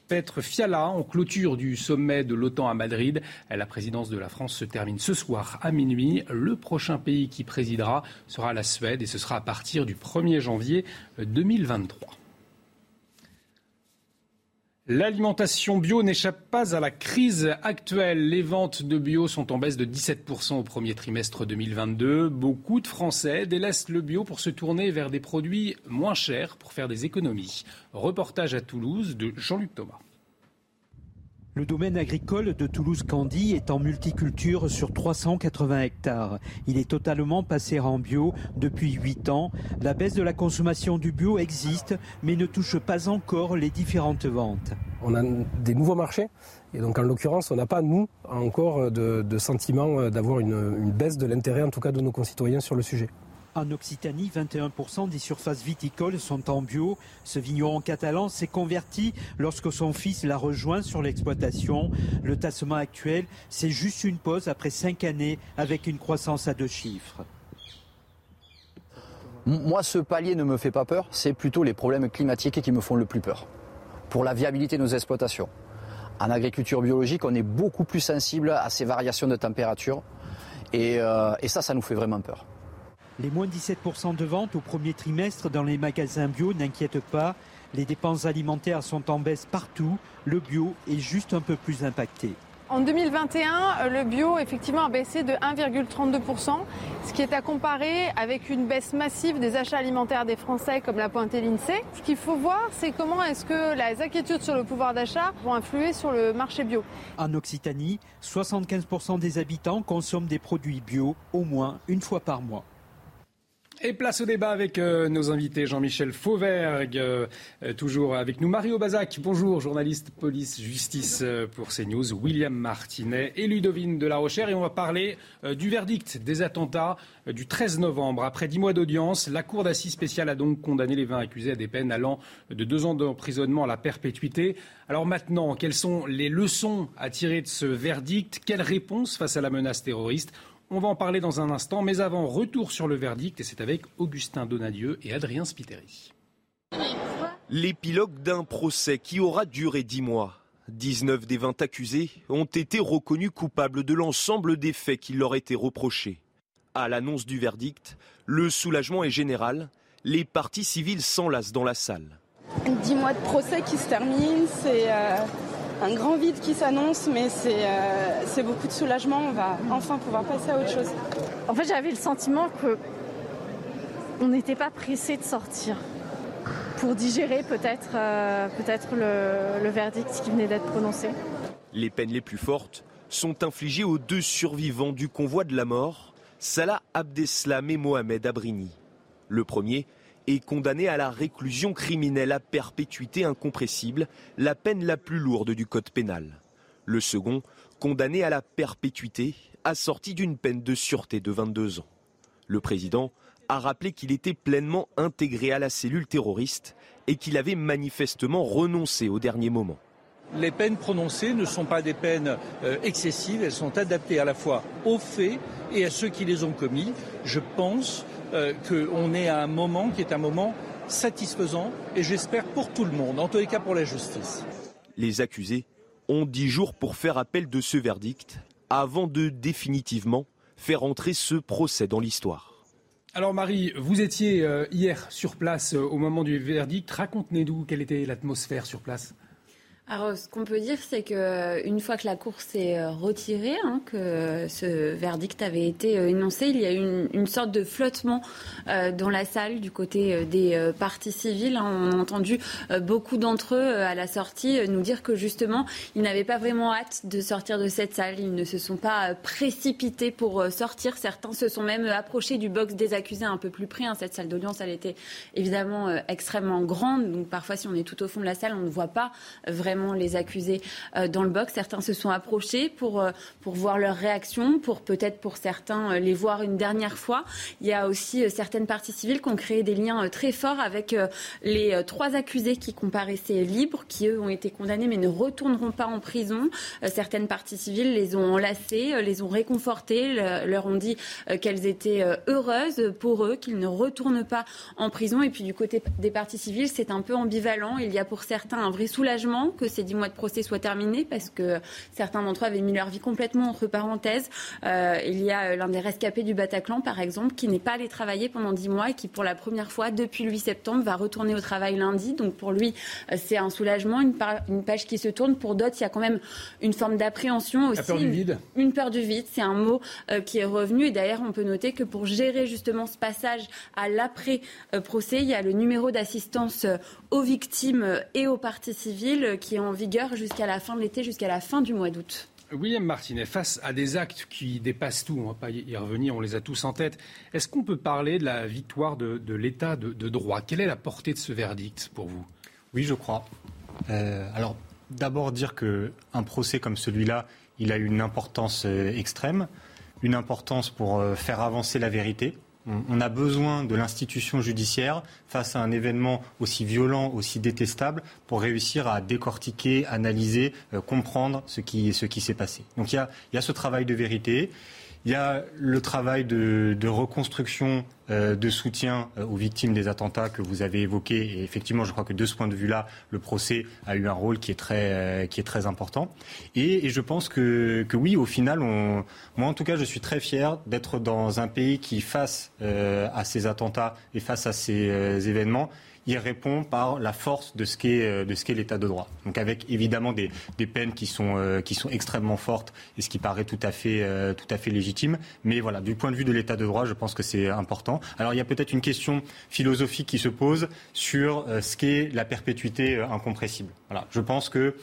Petr Fiala en clôture du sommet de l'OTAN à Madrid. La présidence de la France se termine ce soir à minuit. Le prochain pays qui présidera sera la Suède et ce sera à partir du 1er janvier 2023. L'alimentation bio n'échappe pas à la crise actuelle. Les ventes de bio sont en baisse de 17% au premier trimestre 2022. Beaucoup de Français délaissent le bio pour se tourner vers des produits moins chers pour faire des économies. Reportage à Toulouse de Jean-Luc Thomas. Le domaine agricole de Toulouse-Candy est en multiculture sur 380 hectares. Il est totalement passé en bio depuis 8 ans. La baisse de la consommation du bio existe, mais ne touche pas encore les différentes ventes. On a des nouveaux marchés. Et donc en l'occurrence, on n'a pas, nous, encore de, sentiment d'avoir une baisse de l'intérêt, en tout cas de nos concitoyens, sur le sujet. En Occitanie, 21% des surfaces viticoles sont en bio. Ce vigneron catalan s'est converti lorsque son fils l'a rejoint sur l'exploitation. Le tassement actuel, c'est juste une pause après cinq années avec une croissance à deux chiffres. Moi, ce palier ne me fait pas peur, c'est plutôt les problèmes climatiques qui me font le plus peur. Pour la viabilité de nos exploitations. En agriculture biologique, on est beaucoup plus sensible à ces variations de température. et euh, ça, ça nous fait vraiment peur. Les moins 17% de ventes au premier trimestre dans les magasins bio n'inquiètent pas. Les dépenses alimentaires sont en baisse partout. Le bio est juste un peu plus impacté. En 2021, le bio effectivement a baissé de 1,32%, ce qui est à comparer avec une baisse massive des achats alimentaires des Français comme l'a pointé l'INSEE. Ce qu'il faut voir, c'est comment est-ce que les inquiétudes sur le pouvoir d'achat vont influer sur le marché bio. En Occitanie, 75% des habitants consomment des produits bio au moins une fois par mois. Et place au débat avec euh, nos invités Jean-Michel Fauvergue, euh, euh, toujours avec nous Mario Bazac, bonjour, journaliste police-justice pour CNews, William Martinet et Ludovine de la Rochère. Et on va parler du verdict des attentats du 13 novembre. Après dix mois d'audience, la Cour d'assises spéciale a donc condamné les 20 accusés à des peines allant de deux ans d'emprisonnement à la perpétuité. Alors maintenant, quelles sont les leçons à tirer de ce verdict? Quelle réponse face à la menace terroriste? On va en parler dans un instant, mais avant, retour sur le verdict, et c'est avec Augustin Donadieu et Adrien Spiteri. L'épilogue d'un procès qui aura duré dix mois. 19 des 20 accusés ont été reconnus coupables de l'ensemble des faits qui leur étaient reprochés. À l'annonce du verdict, le soulagement est général. Les parties civiles s'enlacent dans la salle. Dix mois de procès qui se terminent, c'est euh, un grand vide qui s'annonce, mais euh, c'est beaucoup de soulagement. On va enfin pouvoir passer à autre chose. En fait, j'avais le sentiment que on n'était pas pressé de sortir pour digérer peut-être euh, peut-être le, le verdict qui venait d'être prononcé. Les peines les plus fortes sont infligées aux deux survivants du convoi de la mort, Salah Abdeslam et Mohamed Abrini. Le premier est condamné à la réclusion criminelle à perpétuité incompressible, la peine la plus lourde du code pénal. Le second, condamné à la perpétuité, assorti d'une peine de sûreté de 22 ans. Le président a rappelé qu'il était pleinement intégré à la cellule terroriste et qu'il avait manifestement renoncé au dernier moment. Les peines prononcées ne sont pas des peines euh, excessives, elles sont adaptées à la fois aux faits et à ceux qui les ont commis. Je pense euh, qu'on est à un moment qui est un moment satisfaisant et j'espère pour tout le monde, en tous les cas pour la justice. Les accusés ont dix jours pour faire appel de ce verdict avant de définitivement faire entrer ce procès dans l'histoire. Alors Marie, vous étiez euh, hier sur place au moment du verdict. Raconte-nous quelle était l'atmosphère sur place. Alors, ce qu'on peut dire, c'est que euh, une fois que la course est euh, retirée, hein, que ce verdict avait été euh, énoncé, il y a eu une, sorte de flottement dans la salle du côté des partis civils. Hein. On a entendu beaucoup d'entre eux à la sortie nous dire que justement, ils n'avaient pas vraiment hâte de sortir de cette salle. Ils ne se sont pas précipités pour sortir. Certains se sont même approchés du box des accusés un peu plus près. Hein. Cette salle d'audience, elle était évidemment extrêmement grande. Donc parfois, si on est tout au fond de la salle, on ne voit pas vraiment les accusés euh, dans le box. Certains se sont approchés pour, euh, pour voir leur réaction, pour peut-être pour certains euh, les voir une dernière fois. Il y a aussi certaines parties civiles qui ont créé des liens très forts avec les trois accusés qui comparaissaient libres, qui eux ont été condamnés mais ne retourneront pas en prison. Certaines parties civiles les ont enlacés, les ont réconfortés, leur ont dit qu'elles étaient heureuses pour eux, qu'ils ne retournent pas en prison. Et puis du côté des parties civiles, c'est un peu ambivalent. Il y a pour certains un vrai soulagement que ces dix mois de procès soient terminés parce que certains d'entre eux avaient mis leur vie complètement entre parenthèses. Euh, il y a euh, l'un des rescapés du Bataclan, par exemple, qui n'est pas allé travailler pendant dix mois et qui, pour la première fois depuis le 8 septembre, va retourner au travail lundi. Donc pour lui, euh, c'est un soulagement, une, une, page qui se tourne. Pour d'autres, il y a quand même une forme d'appréhension aussi. La peur du vide. Une, peur du vide, c'est un mot qui est revenu. Et d'ailleurs, on peut noter que pour gérer justement ce passage à l'après-procès, il y a le numéro d'assistance aux victimes et aux parties civiles qui en vigueur jusqu'à la fin de l'été, jusqu'à la fin du mois d'août. William Martinet, face à des actes qui dépassent tout, on ne va pas y revenir, on les a tous en tête, est-ce qu'on peut parler de la victoire de, l'État de, droit? Quelle est la portée de ce verdict pour vous? Oui, je crois. Euh, alors, d'abord dire qu'un procès comme celui-là, il a une importance euh, extrême, une importance pour euh, faire avancer la vérité. On a besoin de l'institution judiciaire face à un événement aussi violent, aussi détestable, pour réussir à décortiquer, analyser, euh, comprendre ce qui, ce qui s'est passé. Donc il y, a, y a ce travail de vérité. Il y a le travail de, reconstruction, euh, de soutien euh, aux victimes des attentats que vous avez évoqué. Et effectivement, je crois que de ce point de vue-là, le procès a eu un rôle qui est très, euh, qui est très important. Et, je pense que, que, oui, au final, on, moi en tout cas, je suis très fier d'être dans un pays qui, face à ces attentats et face à ces événements, il répond par la force de ce qu'est de ce qu'est l'état de droit. Donc avec évidemment des, des peines qui sont qui sont extrêmement fortes et ce qui paraît tout à fait tout à fait légitime. Mais voilà, du point de vue de l'état de droit, je pense que c'est important. Alors il y a peut-être une question philosophique qui se pose sur ce qu'est la perpétuité incompressible. Voilà, je pense que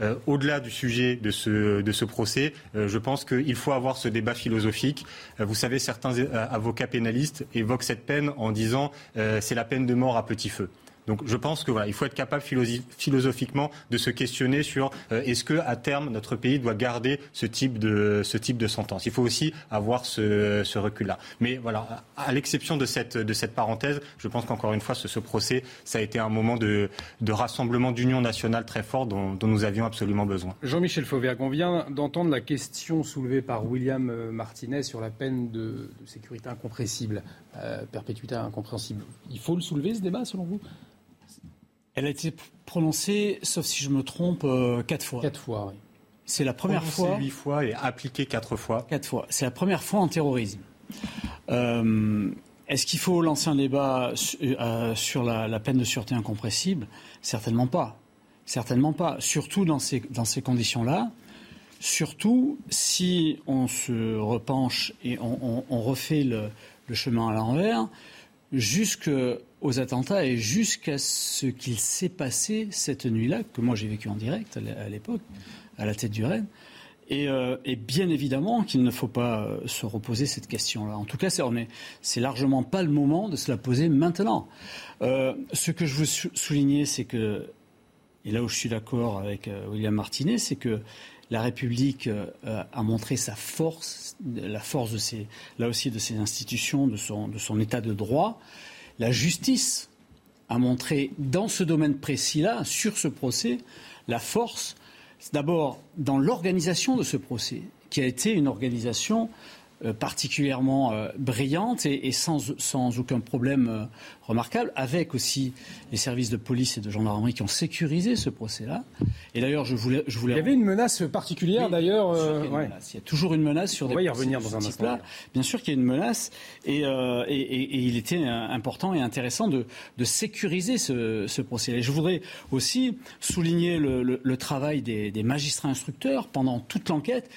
euh, au-delà du sujet de ce, procès, euh, je pense qu'il faut avoir ce débat philosophique. Euh, vous savez, certains avocats pénalistes évoquent cette peine en disant c'est la peine de mort à petit feu. Donc je pense que voilà, il faut être capable philosophiquement de se questionner sur euh, est-ce que à terme notre pays doit garder ce type de ce type de sentence? Il faut aussi avoir ce, recul-là. Mais voilà, à l'exception de cette de cette parenthèse, je pense qu'encore une fois ce, procès, ça a été un moment de, de rassemblement d'union nationale très fort dont, nous avions absolument besoin. Jean-Michel Fauvergue, on vient d'entendre la question soulevée par William euh, Martinez sur la peine de, de sécurité incompressible, euh, perpétuité incompréhensible. Il faut le soulever ce débat selon vous? Elle a été prononcée, sauf si je me trompe, euh, quatre fois. Quatre fois, oui. C'est la première fois. Huit fois et appliquée quatre fois. Quatre fois. C'est la première fois en terrorisme. Euh, est-ce qu'il faut lancer un débat euh, sur la, peine de sûreté incompressible? Certainement pas. Certainement pas. Surtout dans ces, dans ces conditions-là. Surtout si on se repenche et on, refait le, le chemin à l'envers jusqu'aux attentats et jusqu'à ce qu'il s'est passé cette nuit-là, que moi j'ai vécu en direct à l'époque, à la tête du Rennes. Et, euh, bien évidemment qu'il ne faut pas euh, se reposer cette question-là. En tout cas, c'est largement pas le moment de se la poser maintenant. Euh, ce que je veux souligner, c'est que, et là où je suis d'accord avec William Martinet, c'est que la République a montré sa force, la force de ses, là aussi de ses institutions, de son, de son état de droit. La justice a montré dans ce domaine précis-là, sur ce procès, la force, d'abord dans l'organisation de ce procès, qui a été une organisation euh, particulièrement euh, brillante et, sans, sans, aucun problème euh, remarquable, avec aussi les services de police et de gendarmerie qui ont sécurisé ce procès-là. Et d'ailleurs, je voulais, je voulais. Il y avait une menace particulière, d'ailleurs. Il, y a toujours une menace sur des. On va y revenir dans un instant. Bien sûr qu'il y a une menace, et, et, et, il était important et intéressant de, de sécuriser ce, ce procès. Et je voudrais aussi souligner le, le, le travail des, des magistrats instructeurs pendant toute l'enquête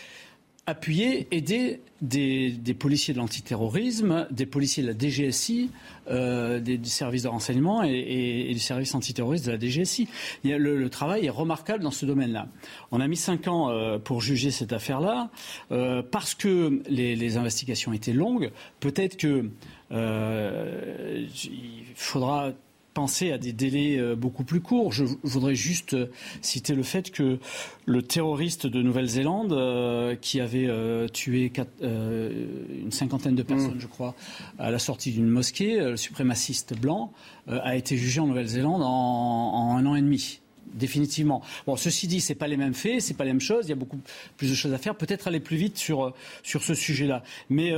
appuyer, aider des, policiers de l'antiterrorisme, des policiers de la DGSI, euh, des, services de renseignement et, et, du service antiterroriste de la DGSI. le, travail est remarquable dans ce domaine-là. On a mis cinq ans euh, pour juger cette affaire-là euh, parce que les, investigations étaient longues. Peut-être que il faudra penser à des délais euh, beaucoup plus courts. Je voudrais juste euh, citer le fait que le terroriste de Nouvelle-Zélande, euh, qui avait tué une cinquantaine de personnes, mm. je crois, à la sortie d'une mosquée, le suprémaciste blanc, a été jugé en Nouvelle-Zélande en, un an et demi définitivement. Bon, ceci dit, c'est pas les mêmes faits, c'est pas les mêmes choses. Il y a beaucoup plus de choses à faire. Peut-être aller plus vite sur sur ce sujet-là. Mais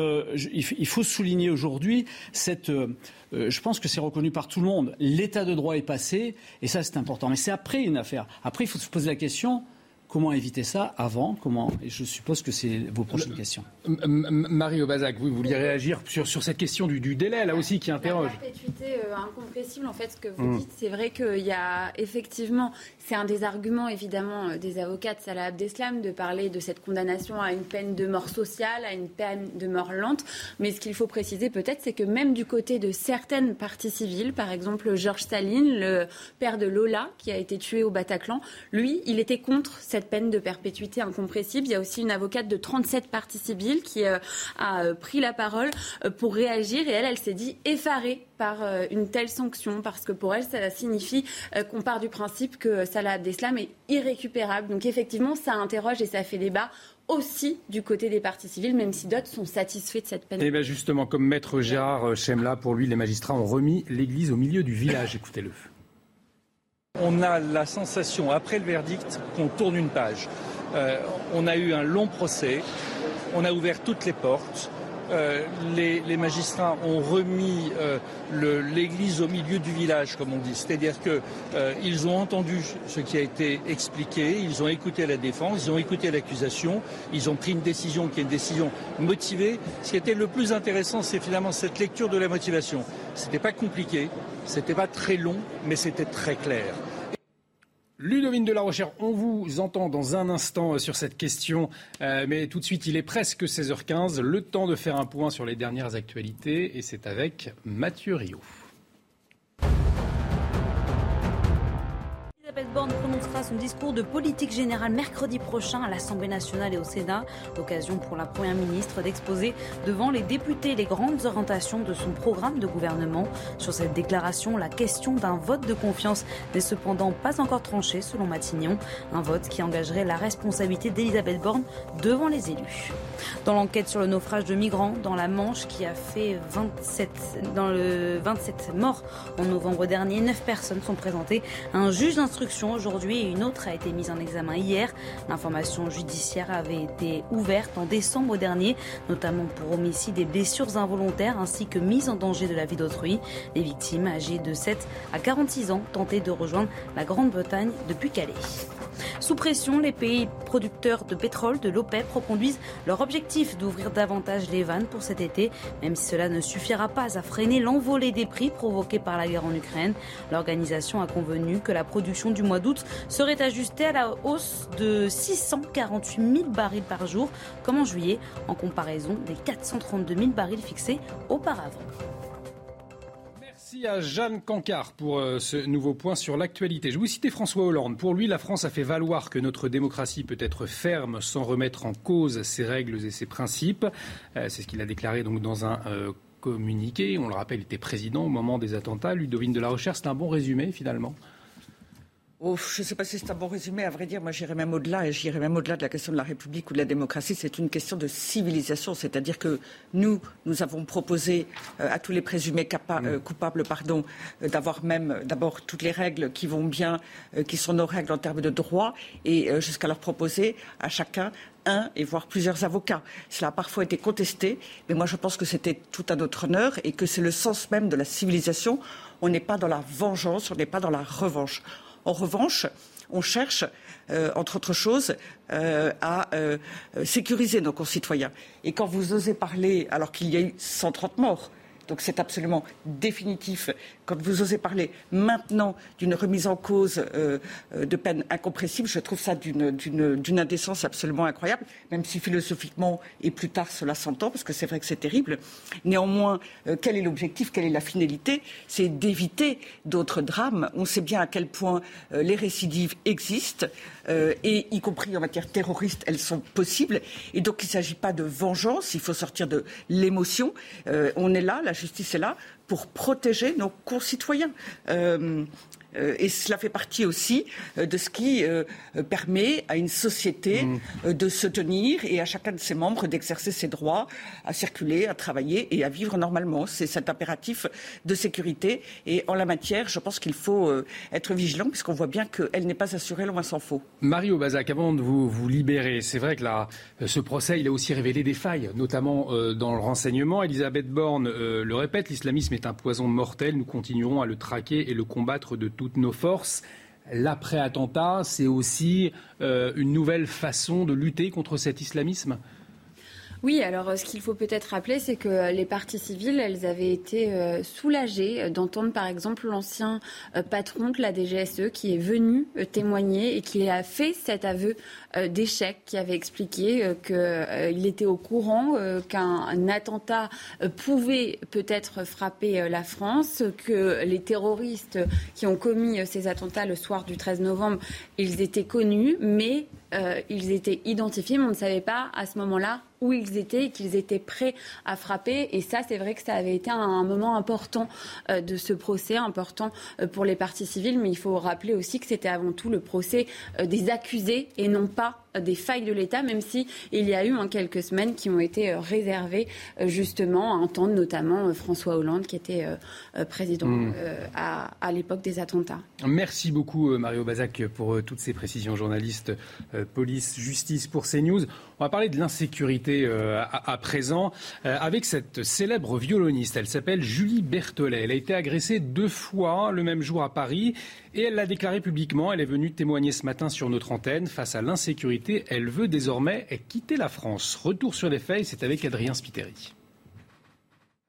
il faut souligner aujourd'hui cette euh, je pense que c'est reconnu par tout le monde. L'état de droit est passé, et ça c'est important. Mais c'est après une affaire. Après, il faut se poser la question Comment éviter ça avant? Comment? Et je suppose que c'est vos prochaines questions. Marie Obazac, vous vouliez réagir sur, sur cette question du, délai, là aussi, qui interroge. La perpétuité euh, incompressible, en fait, ce que vous hmm. dites, c'est vrai qu'il y a effectivement, c'est un des arguments, évidemment, euh, des avocats de Salah Abdeslam de parler de cette condamnation à une peine de mort sociale, à une peine de mort lente. Mais ce qu'il faut préciser peut-être, c'est que même du côté de certaines parties civiles, par exemple Georges Staline, le père de Lola, qui a été tué au Bataclan, lui, il était contre cette cette peine de perpétuité incompressible. Il y a aussi une avocate de 37 parties civiles qui euh, a euh, pris la parole euh, pour réagir et elle, elle s'est dit effarée par une telle sanction parce que pour elle, ça signifie qu'on part du principe que Salah Abdeslam est irrécupérable. Donc effectivement, ça interroge et ça fait débat aussi du côté des parties civiles, même si d'autres sont satisfaits de cette peine. Et eh bien justement, comme maître Gérard Chemla, pour lui, les magistrats ont remis l'église au milieu du village. Écoutez-le. On a la sensation, après le verdict, qu'on tourne une page. Euh, on a eu un long procès, on a ouvert toutes les portes, les, magistrats ont remis l'église au milieu du village, comme on dit. C'est-à-dire qu'ils ont entendu ce qui a été expliqué, ils ont écouté la défense, ils ont écouté l'accusation, ils ont pris une décision qui est une décision motivée. Ce qui était le plus intéressant, c'est finalement cette lecture de la motivation. Ce n'était pas compliqué, ce n'était pas très long, mais c'était très clair. Ludovine de la Rochère, on vous entend dans un instant euh, sur cette question, euh, mais tout de suite, il est presque 16h15, le temps de faire un point sur les dernières actualités, et c'est avec Mathieu Rio. Elisabeth Borne prononcera son discours de politique générale mercredi prochain à l'Assemblée nationale et au Sénat. L'occasion pour la Première ministre d'exposer devant les députés les grandes orientations de son programme de gouvernement. Sur cette déclaration, la question d'un vote de confiance n'est cependant pas encore tranchée selon Matignon. Un vote qui engagerait la responsabilité d'Elisabeth Borne devant les élus. Dans l'enquête sur le naufrage de migrants dans la Manche qui a fait 27, dans le 27 morts en novembre dernier, 9 personnes sont présentées à un juge d'instruction aujourd'hui et une autre a été mise en examen hier. L'information judiciaire avait été ouverte en décembre dernier, notamment pour homicide et blessures involontaires ainsi que mise en danger de la vie d'autrui. Les victimes âgées de 7 à 46 ans tentaient de rejoindre la Grande-Bretagne depuis Calais. Sous pression, les pays producteurs de pétrole de l'OPEP reconduisent leur objectif d'ouvrir davantage les vannes pour cet été, même si cela ne suffira pas à freiner l'envolée des prix provoquée par la guerre en Ukraine. L'organisation a convenu que la production du mois d'août serait ajustée à la hausse de 648 000 barils par jour, comme en juillet, en comparaison des 432 000 barils fixés auparavant. Merci à Jeanne Cancard pour euh, ce nouveau point sur l'actualité. Je vous citais François Hollande. Pour lui, la France a fait valoir que notre démocratie peut être ferme sans remettre en cause ses règles et ses principes. Euh, c'est ce qu'il a déclaré donc dans un euh, communiqué. On le rappelle, il était président au moment des attentats. Ludovine de la Recherche, c'est un bon résumé finalement Oh, je ne sais pas si c'est un bon résumé. À vrai dire, moi, j'irais même au-delà, et j'irais même au-delà de la question de la République ou de la démocratie. C'est une question de civilisation. C'est-à-dire que nous, nous avons proposé euh, à tous les présumés euh, coupables, pardon, euh, d'avoir même d'abord toutes les règles qui vont bien, qui sont nos règles en termes de droit, et jusqu'à leur proposer à chacun un et voire plusieurs avocats. Cela a parfois été contesté, mais moi je pense que c'était tout à notre honneur et que c'est le sens même de la civilisation. On n'est pas dans la vengeance, on n'est pas dans la revanche. En revanche, on cherche, euh, entre autres choses, euh, à euh, sécuriser nos concitoyens. Et quand vous osez parler, alors qu'il y a eu 130 morts, donc c'est absolument définitif. Quand vous osez parler maintenant d'une remise en cause euh, euh, de peine incompressible, je trouve ça d'une indécence absolument incroyable, même si philosophiquement et plus tard cela s'entend, parce que c'est vrai que c'est terrible. Néanmoins, euh, quel est l'objectif, quelle est la finalité? C'est d'éviter d'autres drames. On sait bien à quel point les récidives existent, et y compris en matière terroriste, elles sont possibles. Et donc il ne s'agit pas de vengeance, il faut sortir de l'émotion. on est là, justice est là pour protéger nos concitoyens. Euh, euh, et cela fait partie aussi euh, de ce qui euh, permet à une société mm. de se tenir et à chacun de ses membres d'exercer ses droits à circuler, à travailler et à vivre normalement. C'est cet impératif de sécurité. Et en la matière, je pense qu'il faut être vigilant puisqu'on voit bien qu'elle n'est pas assurée, loin s'en faut. Mario Bazac, avant de vous, vous libérer, c'est vrai que là, ce procès, il a aussi révélé des failles, notamment dans le renseignement. Elisabeth Borne le répète, l'islamisme est un poison mortel. Nous continuerons à le traquer et le combattre de tout nos forces. L'après-attentat, c'est aussi euh, une nouvelle façon de lutter contre cet islamisme oui, alors euh, ce qu'il faut peut-être rappeler, c'est que euh, les parties civiles, elles avaient été euh, soulagées d'entendre par exemple l'ancien patron de la DGSE qui est venu témoigner et qui a fait cet aveu d'échec, qui avait expliqué qu'il était au courant qu'un attentat pouvait peut-être frapper la France, que les terroristes qui ont commis ces attentats le soir du 13 novembre, ils étaient connus, mais ils étaient identifiés, mais on ne savait pas à ce moment-là où ils étaient et qu'ils étaient prêts à frapper. Et ça, c'est vrai que ça avait été un, moment important euh, de ce procès, important euh, pour les parties civiles. Mais il faut rappeler aussi que c'était avant tout le procès euh, des accusés et non pas des failles de l'État, même si il y a eu en quelques semaines qui ont été réservées justement à entendre notamment François Hollande, qui était président hmm. à, à l'époque des attentats. Merci beaucoup Mario Bazac pour toutes ces précisions, journaliste police, justice pour CNews. On va parler de l'insécurité euh, à, présent euh, avec cette célèbre violoniste. Elle s'appelle Julie Berthollet. Elle a été agressée deux fois le même jour à Paris et elle l'a déclaré publiquement. Elle est venue témoigner ce matin sur notre antenne. Face à l'insécurité, elle veut désormais quitter la France. Retour sur les faits, c'est avec Adrien Spiteri.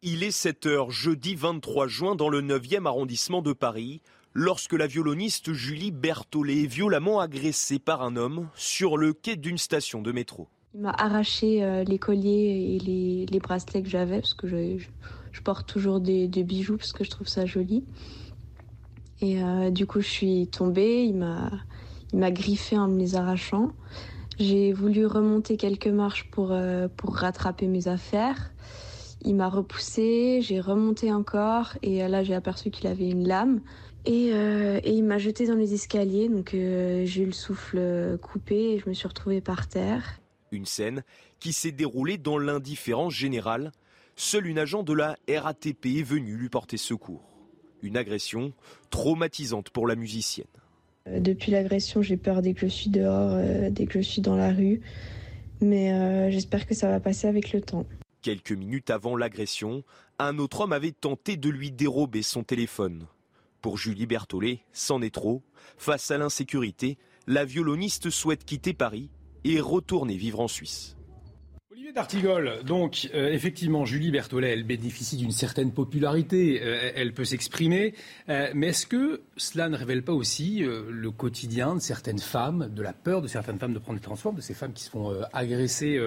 Il est 7 heures jeudi 23 juin dans le 9e arrondissement de Paris lorsque la violoniste Julie Berthollet est violemment agressée par un homme sur le quai d'une station de métro. Il m'a arraché euh, les colliers et les, bracelets que j'avais parce que je, porte toujours des, bijoux parce que je trouve ça joli. Et euh, du coup, je suis tombée. Il m'a, il m'a griffé en me les arrachant. J'ai voulu remonter quelques marches pour, euh, pour rattraper mes affaires. Il m'a repoussé, j'ai remonté encore et là j'ai aperçu qu'il avait une lame et, et il m'a jeté dans les escaliers donc j'ai eu le souffle coupé et je me suis retrouvée par terre. Une scène qui s'est déroulée dans l'indifférence générale. Seul une agent de la RATP est venue lui porter secours. Une agression traumatisante pour la musicienne. Euh, depuis l'agression, j'ai peur dès que je suis dehors, euh, dès que je suis dans la rue. Mais euh, j'espère que ça va passer avec le temps. Quelques minutes avant l'agression, un autre homme avait tenté de lui dérober son téléphone. Pour Julie Berthollet, c'en est trop. Face à l'insécurité, la violoniste souhaite quitter Paris et retourner vivre en Suisse. Olivier D'Artigol, donc euh, effectivement, Julie Berthollet, elle bénéficie d'une certaine popularité, euh, elle peut s'exprimer, euh, mais est-ce que cela ne révèle pas aussi le quotidien de certaines femmes, de la peur de certaines femmes de prendre les transports, de ces femmes qui se font agresser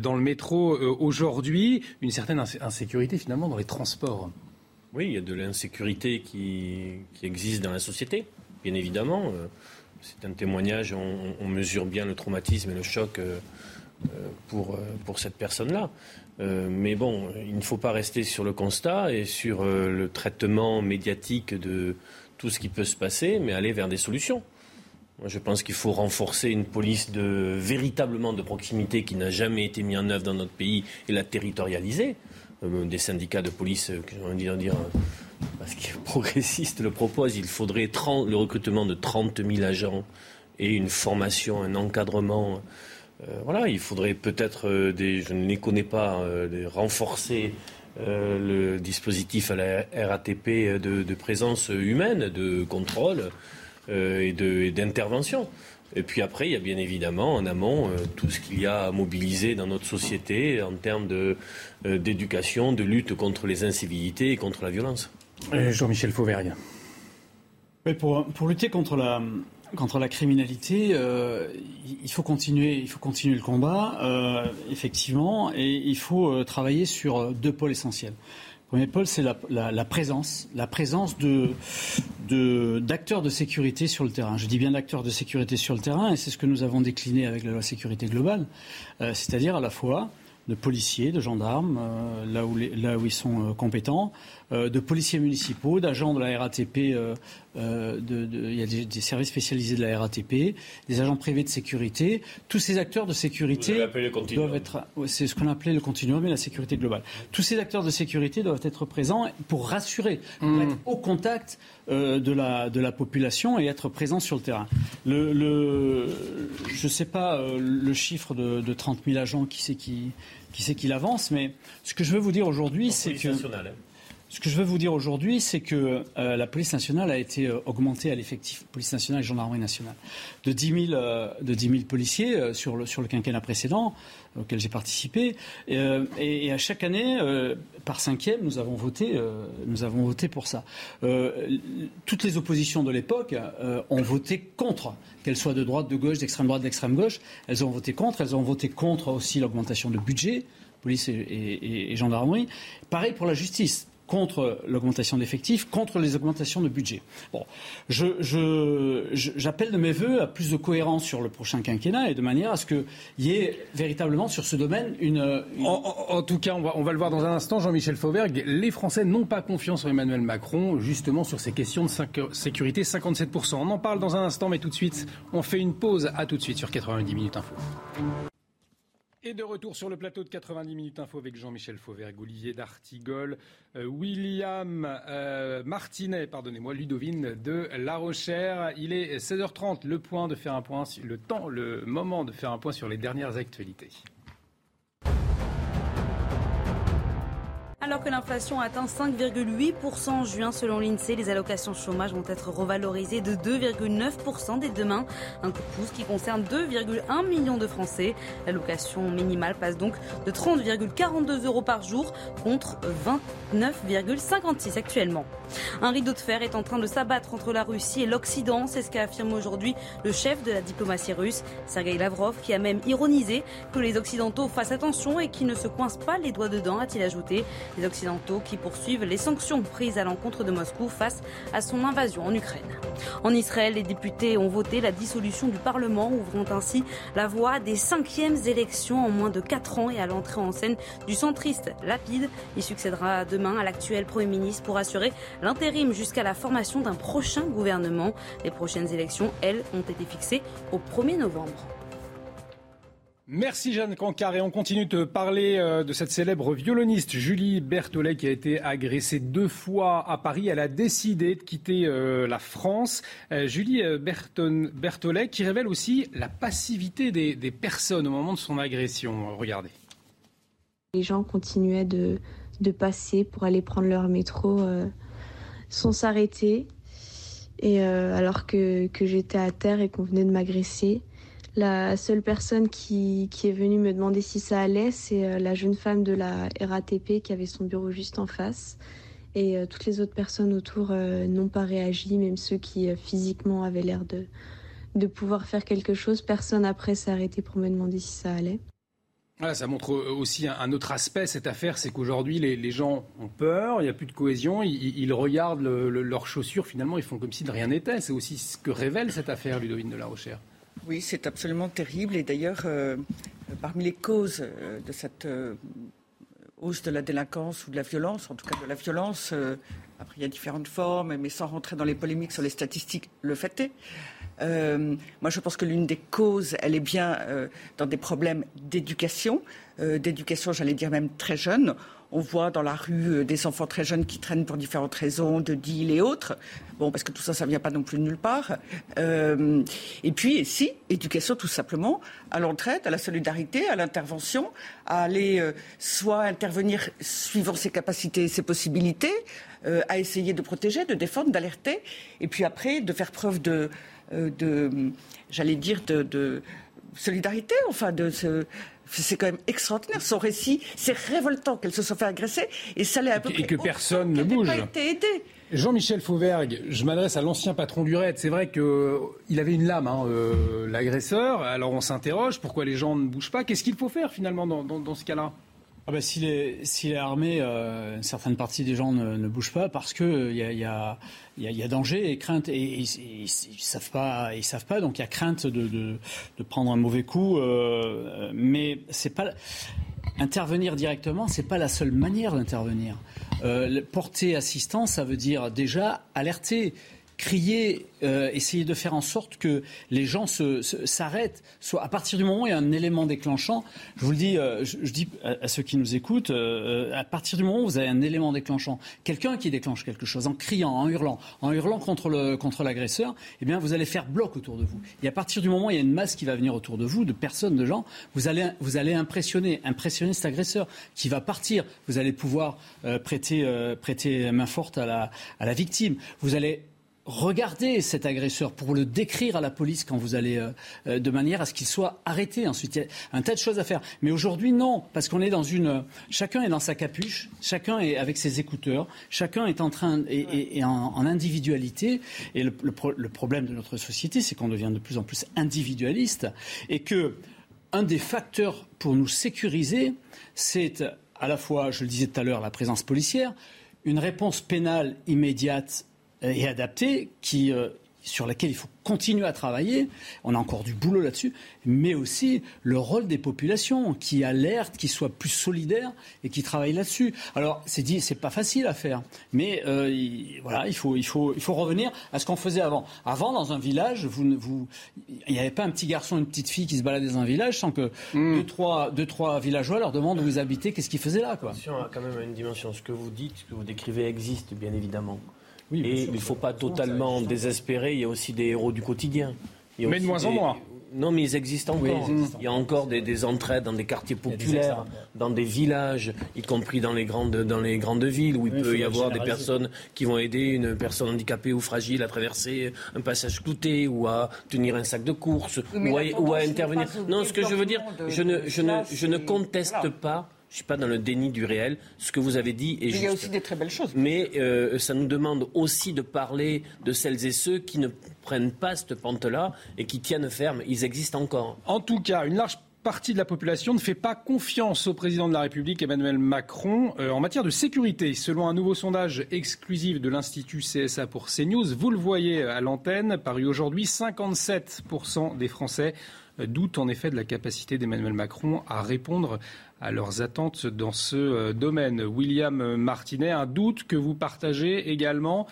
dans le métro aujourd'hui, une certaine insécurité finalement dans les transports? Oui, il y a de l'insécurité qui, existe dans la société, bien évidemment c'est un témoignage, on, mesure bien le traumatisme et le choc euh, euh, pour, euh, cette personne-là. mais bon, il ne faut pas rester sur le constat et sur le traitement médiatique de tout ce qui peut se passer, mais aller vers des solutions. Je pense qu'il faut renforcer une police de, véritablement de proximité qui n'a jamais été mise en œuvre dans notre pays et la territorialiser. Des syndicats de police, j'ai envie de dire, parce que progressiste le propose, il faudrait le recrutement de 30 000 agents et une formation, un encadrement. Euh, voilà, il faudrait peut-être euh, des, je ne les connais pas, euh, renforcer le dispositif à la RATP de, présence humaine, de contrôle et d'intervention. Et puis après, il y a bien évidemment en amont tout ce qu'il y a à mobiliser dans notre société en termes d'éducation, de lutte contre les incivilités et contre la violence. Jean-Michel Fauvergne. pour, pour, lutter contre la, contre la criminalité, euh, il, faut continuer, il faut continuer le combat, euh, effectivement, et il faut euh, travailler sur deux pôles essentiels. Premier pôle, c'est la, présence, la présence d'acteurs de sécurité sur le terrain. Je dis bien d'acteurs de sécurité sur le terrain, et c'est ce que nous avons décliné avec la loi sécurité globale, c'est-à-dire à la fois de policiers, de gendarmes, là, où là où ils sont compétents, euh, de policiers municipaux, d'agents de la RATP. Euh, euh, il y a des, services spécialisés de la RATP, des agents privés de sécurité. Tous ces acteurs de sécurité doivent être. C'est ce qu'on appelait le continuum et la sécurité globale. Tous ces acteurs de sécurité doivent être présents pour rassurer, pour mmh. être au contact de, la, de la population et être présents sur le terrain. Le, je ne sais pas le chiffre de, 30 000 agents, qui c'est qui, qui, c'est qui l'avance, mais ce que je veux vous dire aujourd'hui, c'est que. Hein. Ce que je veux vous dire aujourd'hui, c'est que euh, la police nationale a été euh, augmentée à l'effectif, police nationale et gendarmerie nationale, de 10 000, euh, de 10 000 policiers sur, le, sur le quinquennat précédent, auquel j'ai participé. Et, à chaque année, par cinquième, nous avons voté, nous avons voté pour ça. toutes les oppositions de l'époque ont voté contre, qu'elles soient de droite, de gauche, d'extrême droite, d'extrême gauche. Elles ont voté contre. Elles ont voté contre aussi l'augmentation de budget police et, gendarmerie. Pareil pour la justice contre l'augmentation d'effectifs, contre les augmentations de budget. Bon, j'appelle je, de mes voeux à plus de cohérence sur le prochain quinquennat et de manière à ce qu'il y ait véritablement sur ce domaine une. En, tout cas, on va, on va, le voir dans un instant, Jean-Michel Fauvergue. Les Français n'ont pas confiance en Emmanuel Macron, justement sur ces questions de sécurité 57%. On en parle dans un instant, mais tout de suite, on fait une pause. À tout de suite sur 90 minutes info. Et de retour sur le plateau de 90 minutes info avec Jean-Michel Fauvergue, Olivier D'Artigol, euh, William euh, Martinet, pardonnez-moi, Ludovine de La Rochère. Il est 16h30, le point de faire un point, le temps, le moment de faire un point sur les dernières actualités. Alors que l'inflation atteint 5,8% en juin selon l'INSEE, les allocations chômage vont être revalorisées de 2,9% dès demain. Un coup de pouce qui concerne 2,1 millions de Français. L'allocation minimale passe donc de 30,42 euros par jour contre 29,56 actuellement. Un rideau de fer est en train de s'abattre entre la Russie et l'Occident, c'est ce qu'a affirmé aujourd'hui le chef de la diplomatie russe, Sergei Lavrov, qui a même ironisé que les Occidentaux fassent attention et qui ne se coincent pas les doigts dedans, a-t-il ajouté. Les Occidentaux qui poursuivent les sanctions prises à l'encontre de Moscou face à son invasion en Ukraine. En Israël, les députés ont voté la dissolution du Parlement, ouvrant ainsi la voie des cinquièmes élections en moins de quatre ans et à l'entrée en scène du centriste Lapide. Il succédera demain à l'actuel Premier ministre pour assurer l'intérim jusqu'à la formation d'un prochain gouvernement. Les prochaines élections, elles, ont été fixées au 1er novembre. Merci Jeanne Cancard et on continue de parler euh, de cette célèbre violoniste Julie Berthollet qui a été agressée deux fois à Paris. Elle a décidé de quitter euh, la France. Euh, Julie Berthollet qui révèle aussi la passivité des, personnes au moment de son agression. Regardez. Les gens continuaient de, passer pour aller prendre leur métro sans s'arrêter. Et alors que j'étais à terre et qu'on venait de m'agresser, la seule personne qui, est venue me demander si ça allait, c'est euh, la jeune femme de la RATP qui avait son bureau juste en face. Et euh, toutes les autres personnes autour n'ont pas réagi, même ceux qui physiquement avaient l'air de, de pouvoir faire quelque chose. Personne après s'est arrêté pour me demander si ça allait ça montre aussi un, autre aspect, cette affaire, c'est qu'aujourd'hui, les, gens ont peur, il n'y a plus de cohésion, ils, regardent leurs chaussures, finalement, ils font comme si de rien n'était. C'est aussi ce que révèle cette affaire, Ludovine de la Rochère. Oui, c'est absolument terrible. Et d'ailleurs, euh, parmi les causes euh, de cette euh, hausse de la délinquance ou de la violence, en tout cas de la violence, après il y a différentes formes, mais sans rentrer dans les polémiques sur les statistiques, le fait est. Euh, moi, je pense que l'une des causes, elle est bien euh, dans des problèmes d'éducation, euh, d'éducation, j'allais dire même très jeune. On voit dans la rue des enfants très jeunes qui traînent pour différentes raisons, de deal et autres. Bon, parce que tout ça, ça vient pas non plus de nulle part. et puis, si, éducation tout simplement, à l'entraide, à la solidarité, à l'intervention, à aller soit intervenir suivant ses capacités et ses possibilités, à essayer de protéger, de défendre, d'alerter, et puis après, de faire preuve euh, de, j'allais dire, de, solidarité, enfin, de ce, c'est quand même extraordinaire. Son récit, c'est révoltant qu'elle se soit fait agresser et ça l'est à peu et, que personne ne bouge. Jean-Michel Fauvergue, je m'adresse à l'ancien patron du RAID. C'est vrai qu'il avait une lame, hein, euh, l'agresseur. Alors on s'interroge, pourquoi les gens ne bougent pas? Qu'est-ce qu'il faut faire finalement dans ce cas-là? Ah bah, est, armé, euh, une certaine partie des gens ne, bougent pas parce qu'il euh, y, a, danger et crainte. Ils ne savent, pas, ils savent pas, donc il y a crainte de, prendre un mauvais coup. Euh, mais c'est pas. Intervenir directement, c'est pas la seule manière d'intervenir. Porter assistance, ça veut dire déjà alerter crier, euh, essayer de faire en sorte que les gens s'arrêtent. Soit à partir du moment où il y a un élément déclenchant, je vous le dis, euh, je, dis à, ceux qui nous écoutent, euh, à partir du moment où vous avez un élément déclenchant, quelqu'un qui déclenche quelque chose, en criant, en hurlant, en hurlant contre le contre l'agresseur, eh bien vous allez faire bloc autour de vous. Et à partir du moment où il y a une masse qui va venir autour de vous, de personnes, de gens, vous allez vous allez impressionner, impressionner cet agresseur qui va partir. Vous allez pouvoir prêter prêter main forte à la à la victime. Vous allez regardez cet agresseur pour le décrire à la police quand vous allez, euh, euh, de manière à ce qu'il soit arrêté. Ensuite, il y a un tas de choses à faire. Mais aujourd'hui, non, parce qu'on est dans une. Chacun est dans sa capuche, chacun est avec ses écouteurs, chacun est en train et, en, individualité. Et le, le, problème de notre société, c'est qu'on devient de plus en plus individualiste et que un des facteurs pour nous sécuriser, c'est à la fois, je le disais tout à l'heure, la présence policière, une réponse pénale immédiate et adaptée qui, sur laquelle il faut continuer à travailler. On a encore du boulot là-dessus, mais aussi le rôle des populations qui alertent, qui soient plus solidaires et qui travaillent là-dessus. Alors, c'est dit, c'est pas facile à faire, mais euh, il, voilà, il faut, il faut, il faut revenir à ce qu'on faisait avant. Avant, dans un village, vous, vous, il n'y avait pas un petit garçon, une petite fille qui se baladaient dans un village sans que hmm. deux, trois, deux, trois villageois leur demandent où ils habitaient, qu'est-ce qu'ils faisaient là, quoi. Attention, quand même une dimension. Ce que vous dites, ce que vous décrivez existe, bien évidemment et il ne faut pas totalement désespérer. Il y a aussi des héros du quotidien. mais de moins en moins. Non, mais ils existent encore. il y a encore des, entraides dans des quartiers populaires, dans des villages, y compris dans les grandes, dans les grandes villes, où il peut y avoir des personnes qui vont aider une personne handicapée ou fragile à traverser un passage clouté, ou à tenir un sac de course, ou à, intervenir. Non, ce que je veux dire, je ne, je ne, je ne conteste pas je ne suis pas dans le déni du réel. Ce que vous avez dit est juste. Il y a aussi des très belles choses. Mais euh, ça nous demande aussi de parler de celles et ceux qui ne prennent pas cette pente-là et qui tiennent ferme. Ils existent encore. En tout cas, une large partie de la population ne fait pas confiance au président de la République Emmanuel Macron euh, en matière de sécurité. Selon un nouveau sondage exclusif de l'Institut CSA pour CNews, vous le voyez à l'antenne, paru aujourd'hui, 57% des Français doutent en effet de la capacité d'Emmanuel Macron à répondre à leurs attentes dans ce euh, domaine. William Martinet, un doute que vous partagez également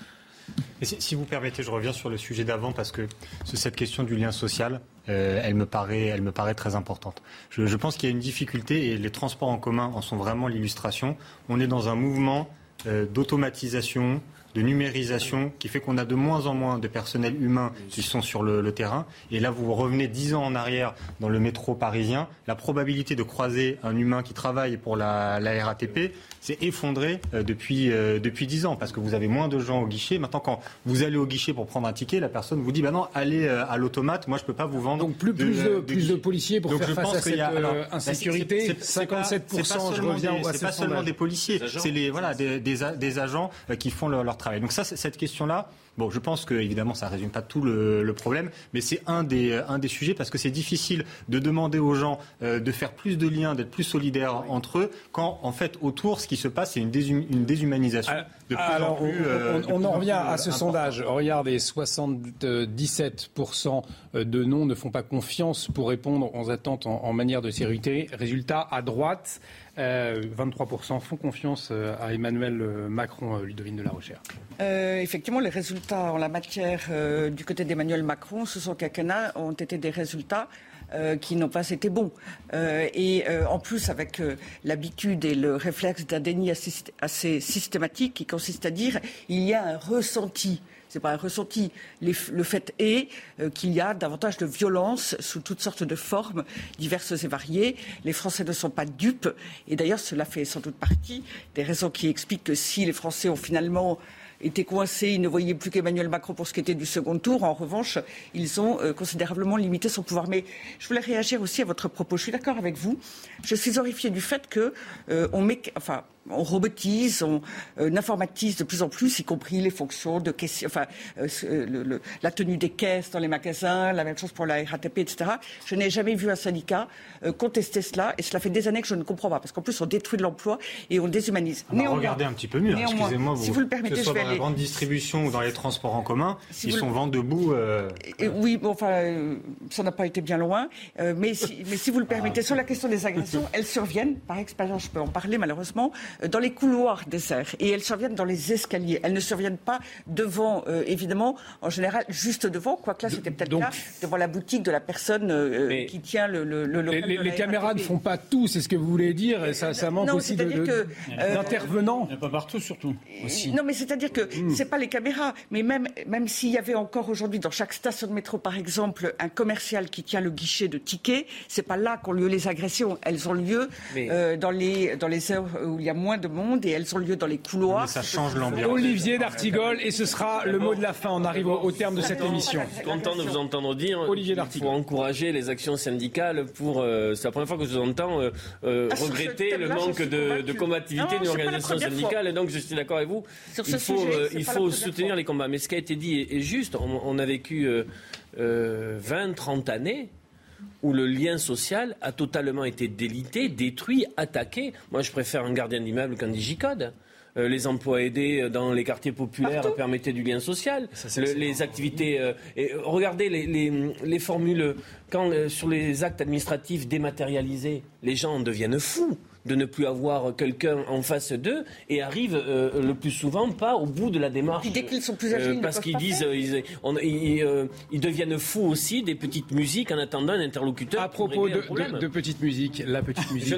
si, vous permettez, je reviens sur le sujet d'avant parce que cette question du lien social, euh, elle, me paraît, elle me paraît très importante. Je, je pense qu'il y a une difficulté et les transports en commun en sont vraiment l'illustration. On est dans un mouvement euh, d'automatisation, de numérisation qui fait qu'on a de moins en moins de personnel humain qui sont sur le, terrain. Et là, vous revenez dix ans en arrière dans le métro parisien, la probabilité de croiser un humain qui travaille pour la, RATP s'est effondrée euh, depuis euh, depuis dix ans parce que vous avez moins de gens au guichet. Maintenant, quand vous allez au guichet pour prendre un ticket, la personne vous dit bah non, allez euh, à l'automate. Moi, je peux pas vous vendre. Donc plus, plus, de, plus de policiers pour faire je face pense à cette bah, insécurité. 57 je reviens. C'est pas seulement des policiers, c'est les voilà des, des, agents qui font leur, leur travail. Donc ça, cette question-là, Bon, je pense que évidemment, ça ne résume pas tout le, problème, mais c'est un des, un des sujets parce que c'est difficile de demander aux gens euh, de faire plus de liens, d'être plus solidaires entre eux, quand en fait autour, ce qui se passe, c'est une, une, déshumanisation. De plus alors, en plus, euh, on, en revient à ce sondage. Regardez, 77% de non ne font pas confiance pour répondre aux attentes en, en manière de sécurité. Résultat, à droite, 23% euh, font confiance euh, à Emmanuel euh, Macron, Ludovine de la Recherche. effectivement, les résultats en la matière du côté d'Emmanuel Macron, ce sont quelques-uns ont été des résultats qui n'ont pas été bons. et en plus, avec l'habitude et le réflexe d'un déni assez, systématique qui consiste à dire il y a un ressenti c'est pas un ressenti. le fait est euh, qu'il y a davantage de violence sous toutes sortes de formes diverses et variées. Les Français ne sont pas dupes. Et d'ailleurs, cela fait sans doute partie des raisons qui expliquent que si les Français ont finalement été coincés, ils ne voyaient plus qu'Emmanuel Macron pour ce qui était du second tour. En revanche, ils ont euh, considérablement limité son pouvoir. Mais je voulais réagir aussi à votre propos. Je suis d'accord avec vous. Je suis horrifié du fait que euh, on met, enfin, on robotise, on euh, informatise de plus en plus, y compris les fonctions de enfin, euh, euh, la tenue des caisses dans les magasins, la même chose pour la RATP, etc. Je n'ai jamais vu un syndicat contester cela, et cela fait des années que je ne comprends pas, parce qu'en plus on détruit de l'emploi et on déshumanise. Mais regardez un petit peu mieux, excusez-moi, si vous le permettez, que ce soit dans la grande distribution ou dans les transports en commun, ils sont vent debout. Oui, bon, enfin, ça n'a pas été bien loin, mais, si, mais si vous le permettez, sur la question des agressions, elles surviennent, par expérience, je peux en parler malheureusement, dans les couloirs des airs et elles surviennent dans les escaliers. Elles ne surviennent pas devant, euh, évidemment, en général, juste devant, quoique là c'était peut-être là, devant la boutique de la personne euh, qui tient le, le, le Les, les, caméras ne font pas tout, c'est ce que vous voulez dire, et ça, ça manque aussi euh, d'intervenants. Il n'y a pas partout, surtout. Aussi. Non, mais c'est-à-dire que ce hmm. c'est pas les caméras, mais même, même s'il y avait encore aujourd'hui dans chaque station de métro, par exemple, un commercial qui tient le guichet de tickets, c'est pas là qu'ont lieu les agressions. Elles ont lieu dans, les, dans les heures où il y a moins de monde et elles ont lieu dans les couloirs. ça change l'ambiance. Olivier d'Artigol, et ce sera le mot de la fin. On arrive au, terme de cette émission. Je suis content de vous entendre dire Olivier qu'il faut encourager les actions syndicales pour. Euh, c'est la première fois que je vous entends euh, euh, ah, regretter le manque de, combativité d'une organisation syndicale. Et donc, je suis d'accord avec vous. il faut, il faut soutenir les combats. Mais ce qui a été dit est, juste. On, on a vécu 20, 30 années où le lien social a totalement été délité, détruit, attaqué. Moi, je préfère un gardien d'immeuble qu'un digicode. Euh, les emplois aidés dans les quartiers populaires permettaient du lien social. les activités. Euh, et regardez les, formules. Quand sur les actes administratifs dématérialisés, les gens en deviennent fous de ne plus avoir quelqu'un en face d'eux et arrivent euh, le plus souvent pas au bout de la démarche. dès qu'ils sont plus âgés, parce qu'ils disent, ils, ils, deviennent fous aussi des petites musiques en attendant un interlocuteur. À propos de, de, petites musiques, la petite musique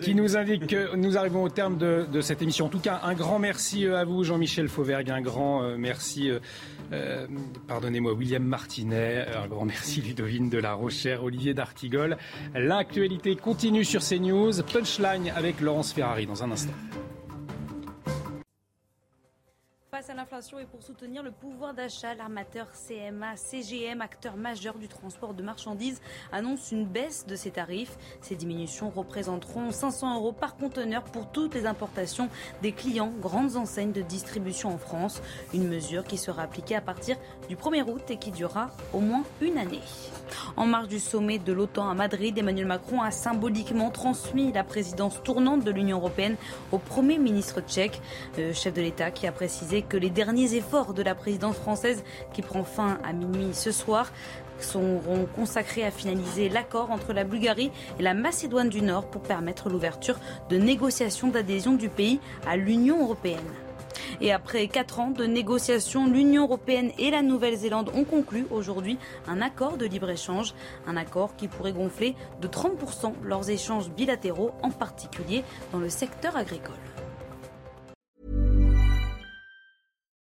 qui, nous, indique que nous arrivons au terme de, cette émission. En tout cas, un grand merci à vous, Jean-Michel Fauvergue, un grand euh, merci. Euh, pardonnez-moi, William Martinet, un grand merci Ludovine de la Rochère, Olivier d'Artigol. L'actualité continue sur CNews. Punchline avec Laurence Ferrari dans un instant. L'inflation et pour soutenir le pouvoir d'achat, l'armateur CMA CGM, acteur majeur du transport de marchandises, annonce une baisse de ses tarifs. Ces diminutions représenteront 500 euros par conteneur pour toutes les importations des clients grandes enseignes de distribution en France. Une mesure qui sera appliquée à partir du 1er août et qui durera au moins une année. En marge du sommet de l'OTAN à Madrid, Emmanuel Macron a symboliquement transmis la présidence tournante de l'Union européenne au Premier ministre tchèque, chef de l'État qui a précisé que les derniers efforts de la présidence française, qui prend fin à minuit ce soir, seront consacrés à finaliser l'accord entre la Bulgarie et la Macédoine du Nord pour permettre l'ouverture de négociations d'adhésion du pays à l'Union européenne. Et après quatre ans de négociations, l'Union européenne et la Nouvelle-Zélande ont conclu aujourd'hui un accord de libre-échange, un accord qui pourrait gonfler de 30% leurs échanges bilatéraux, en particulier dans le secteur agricole.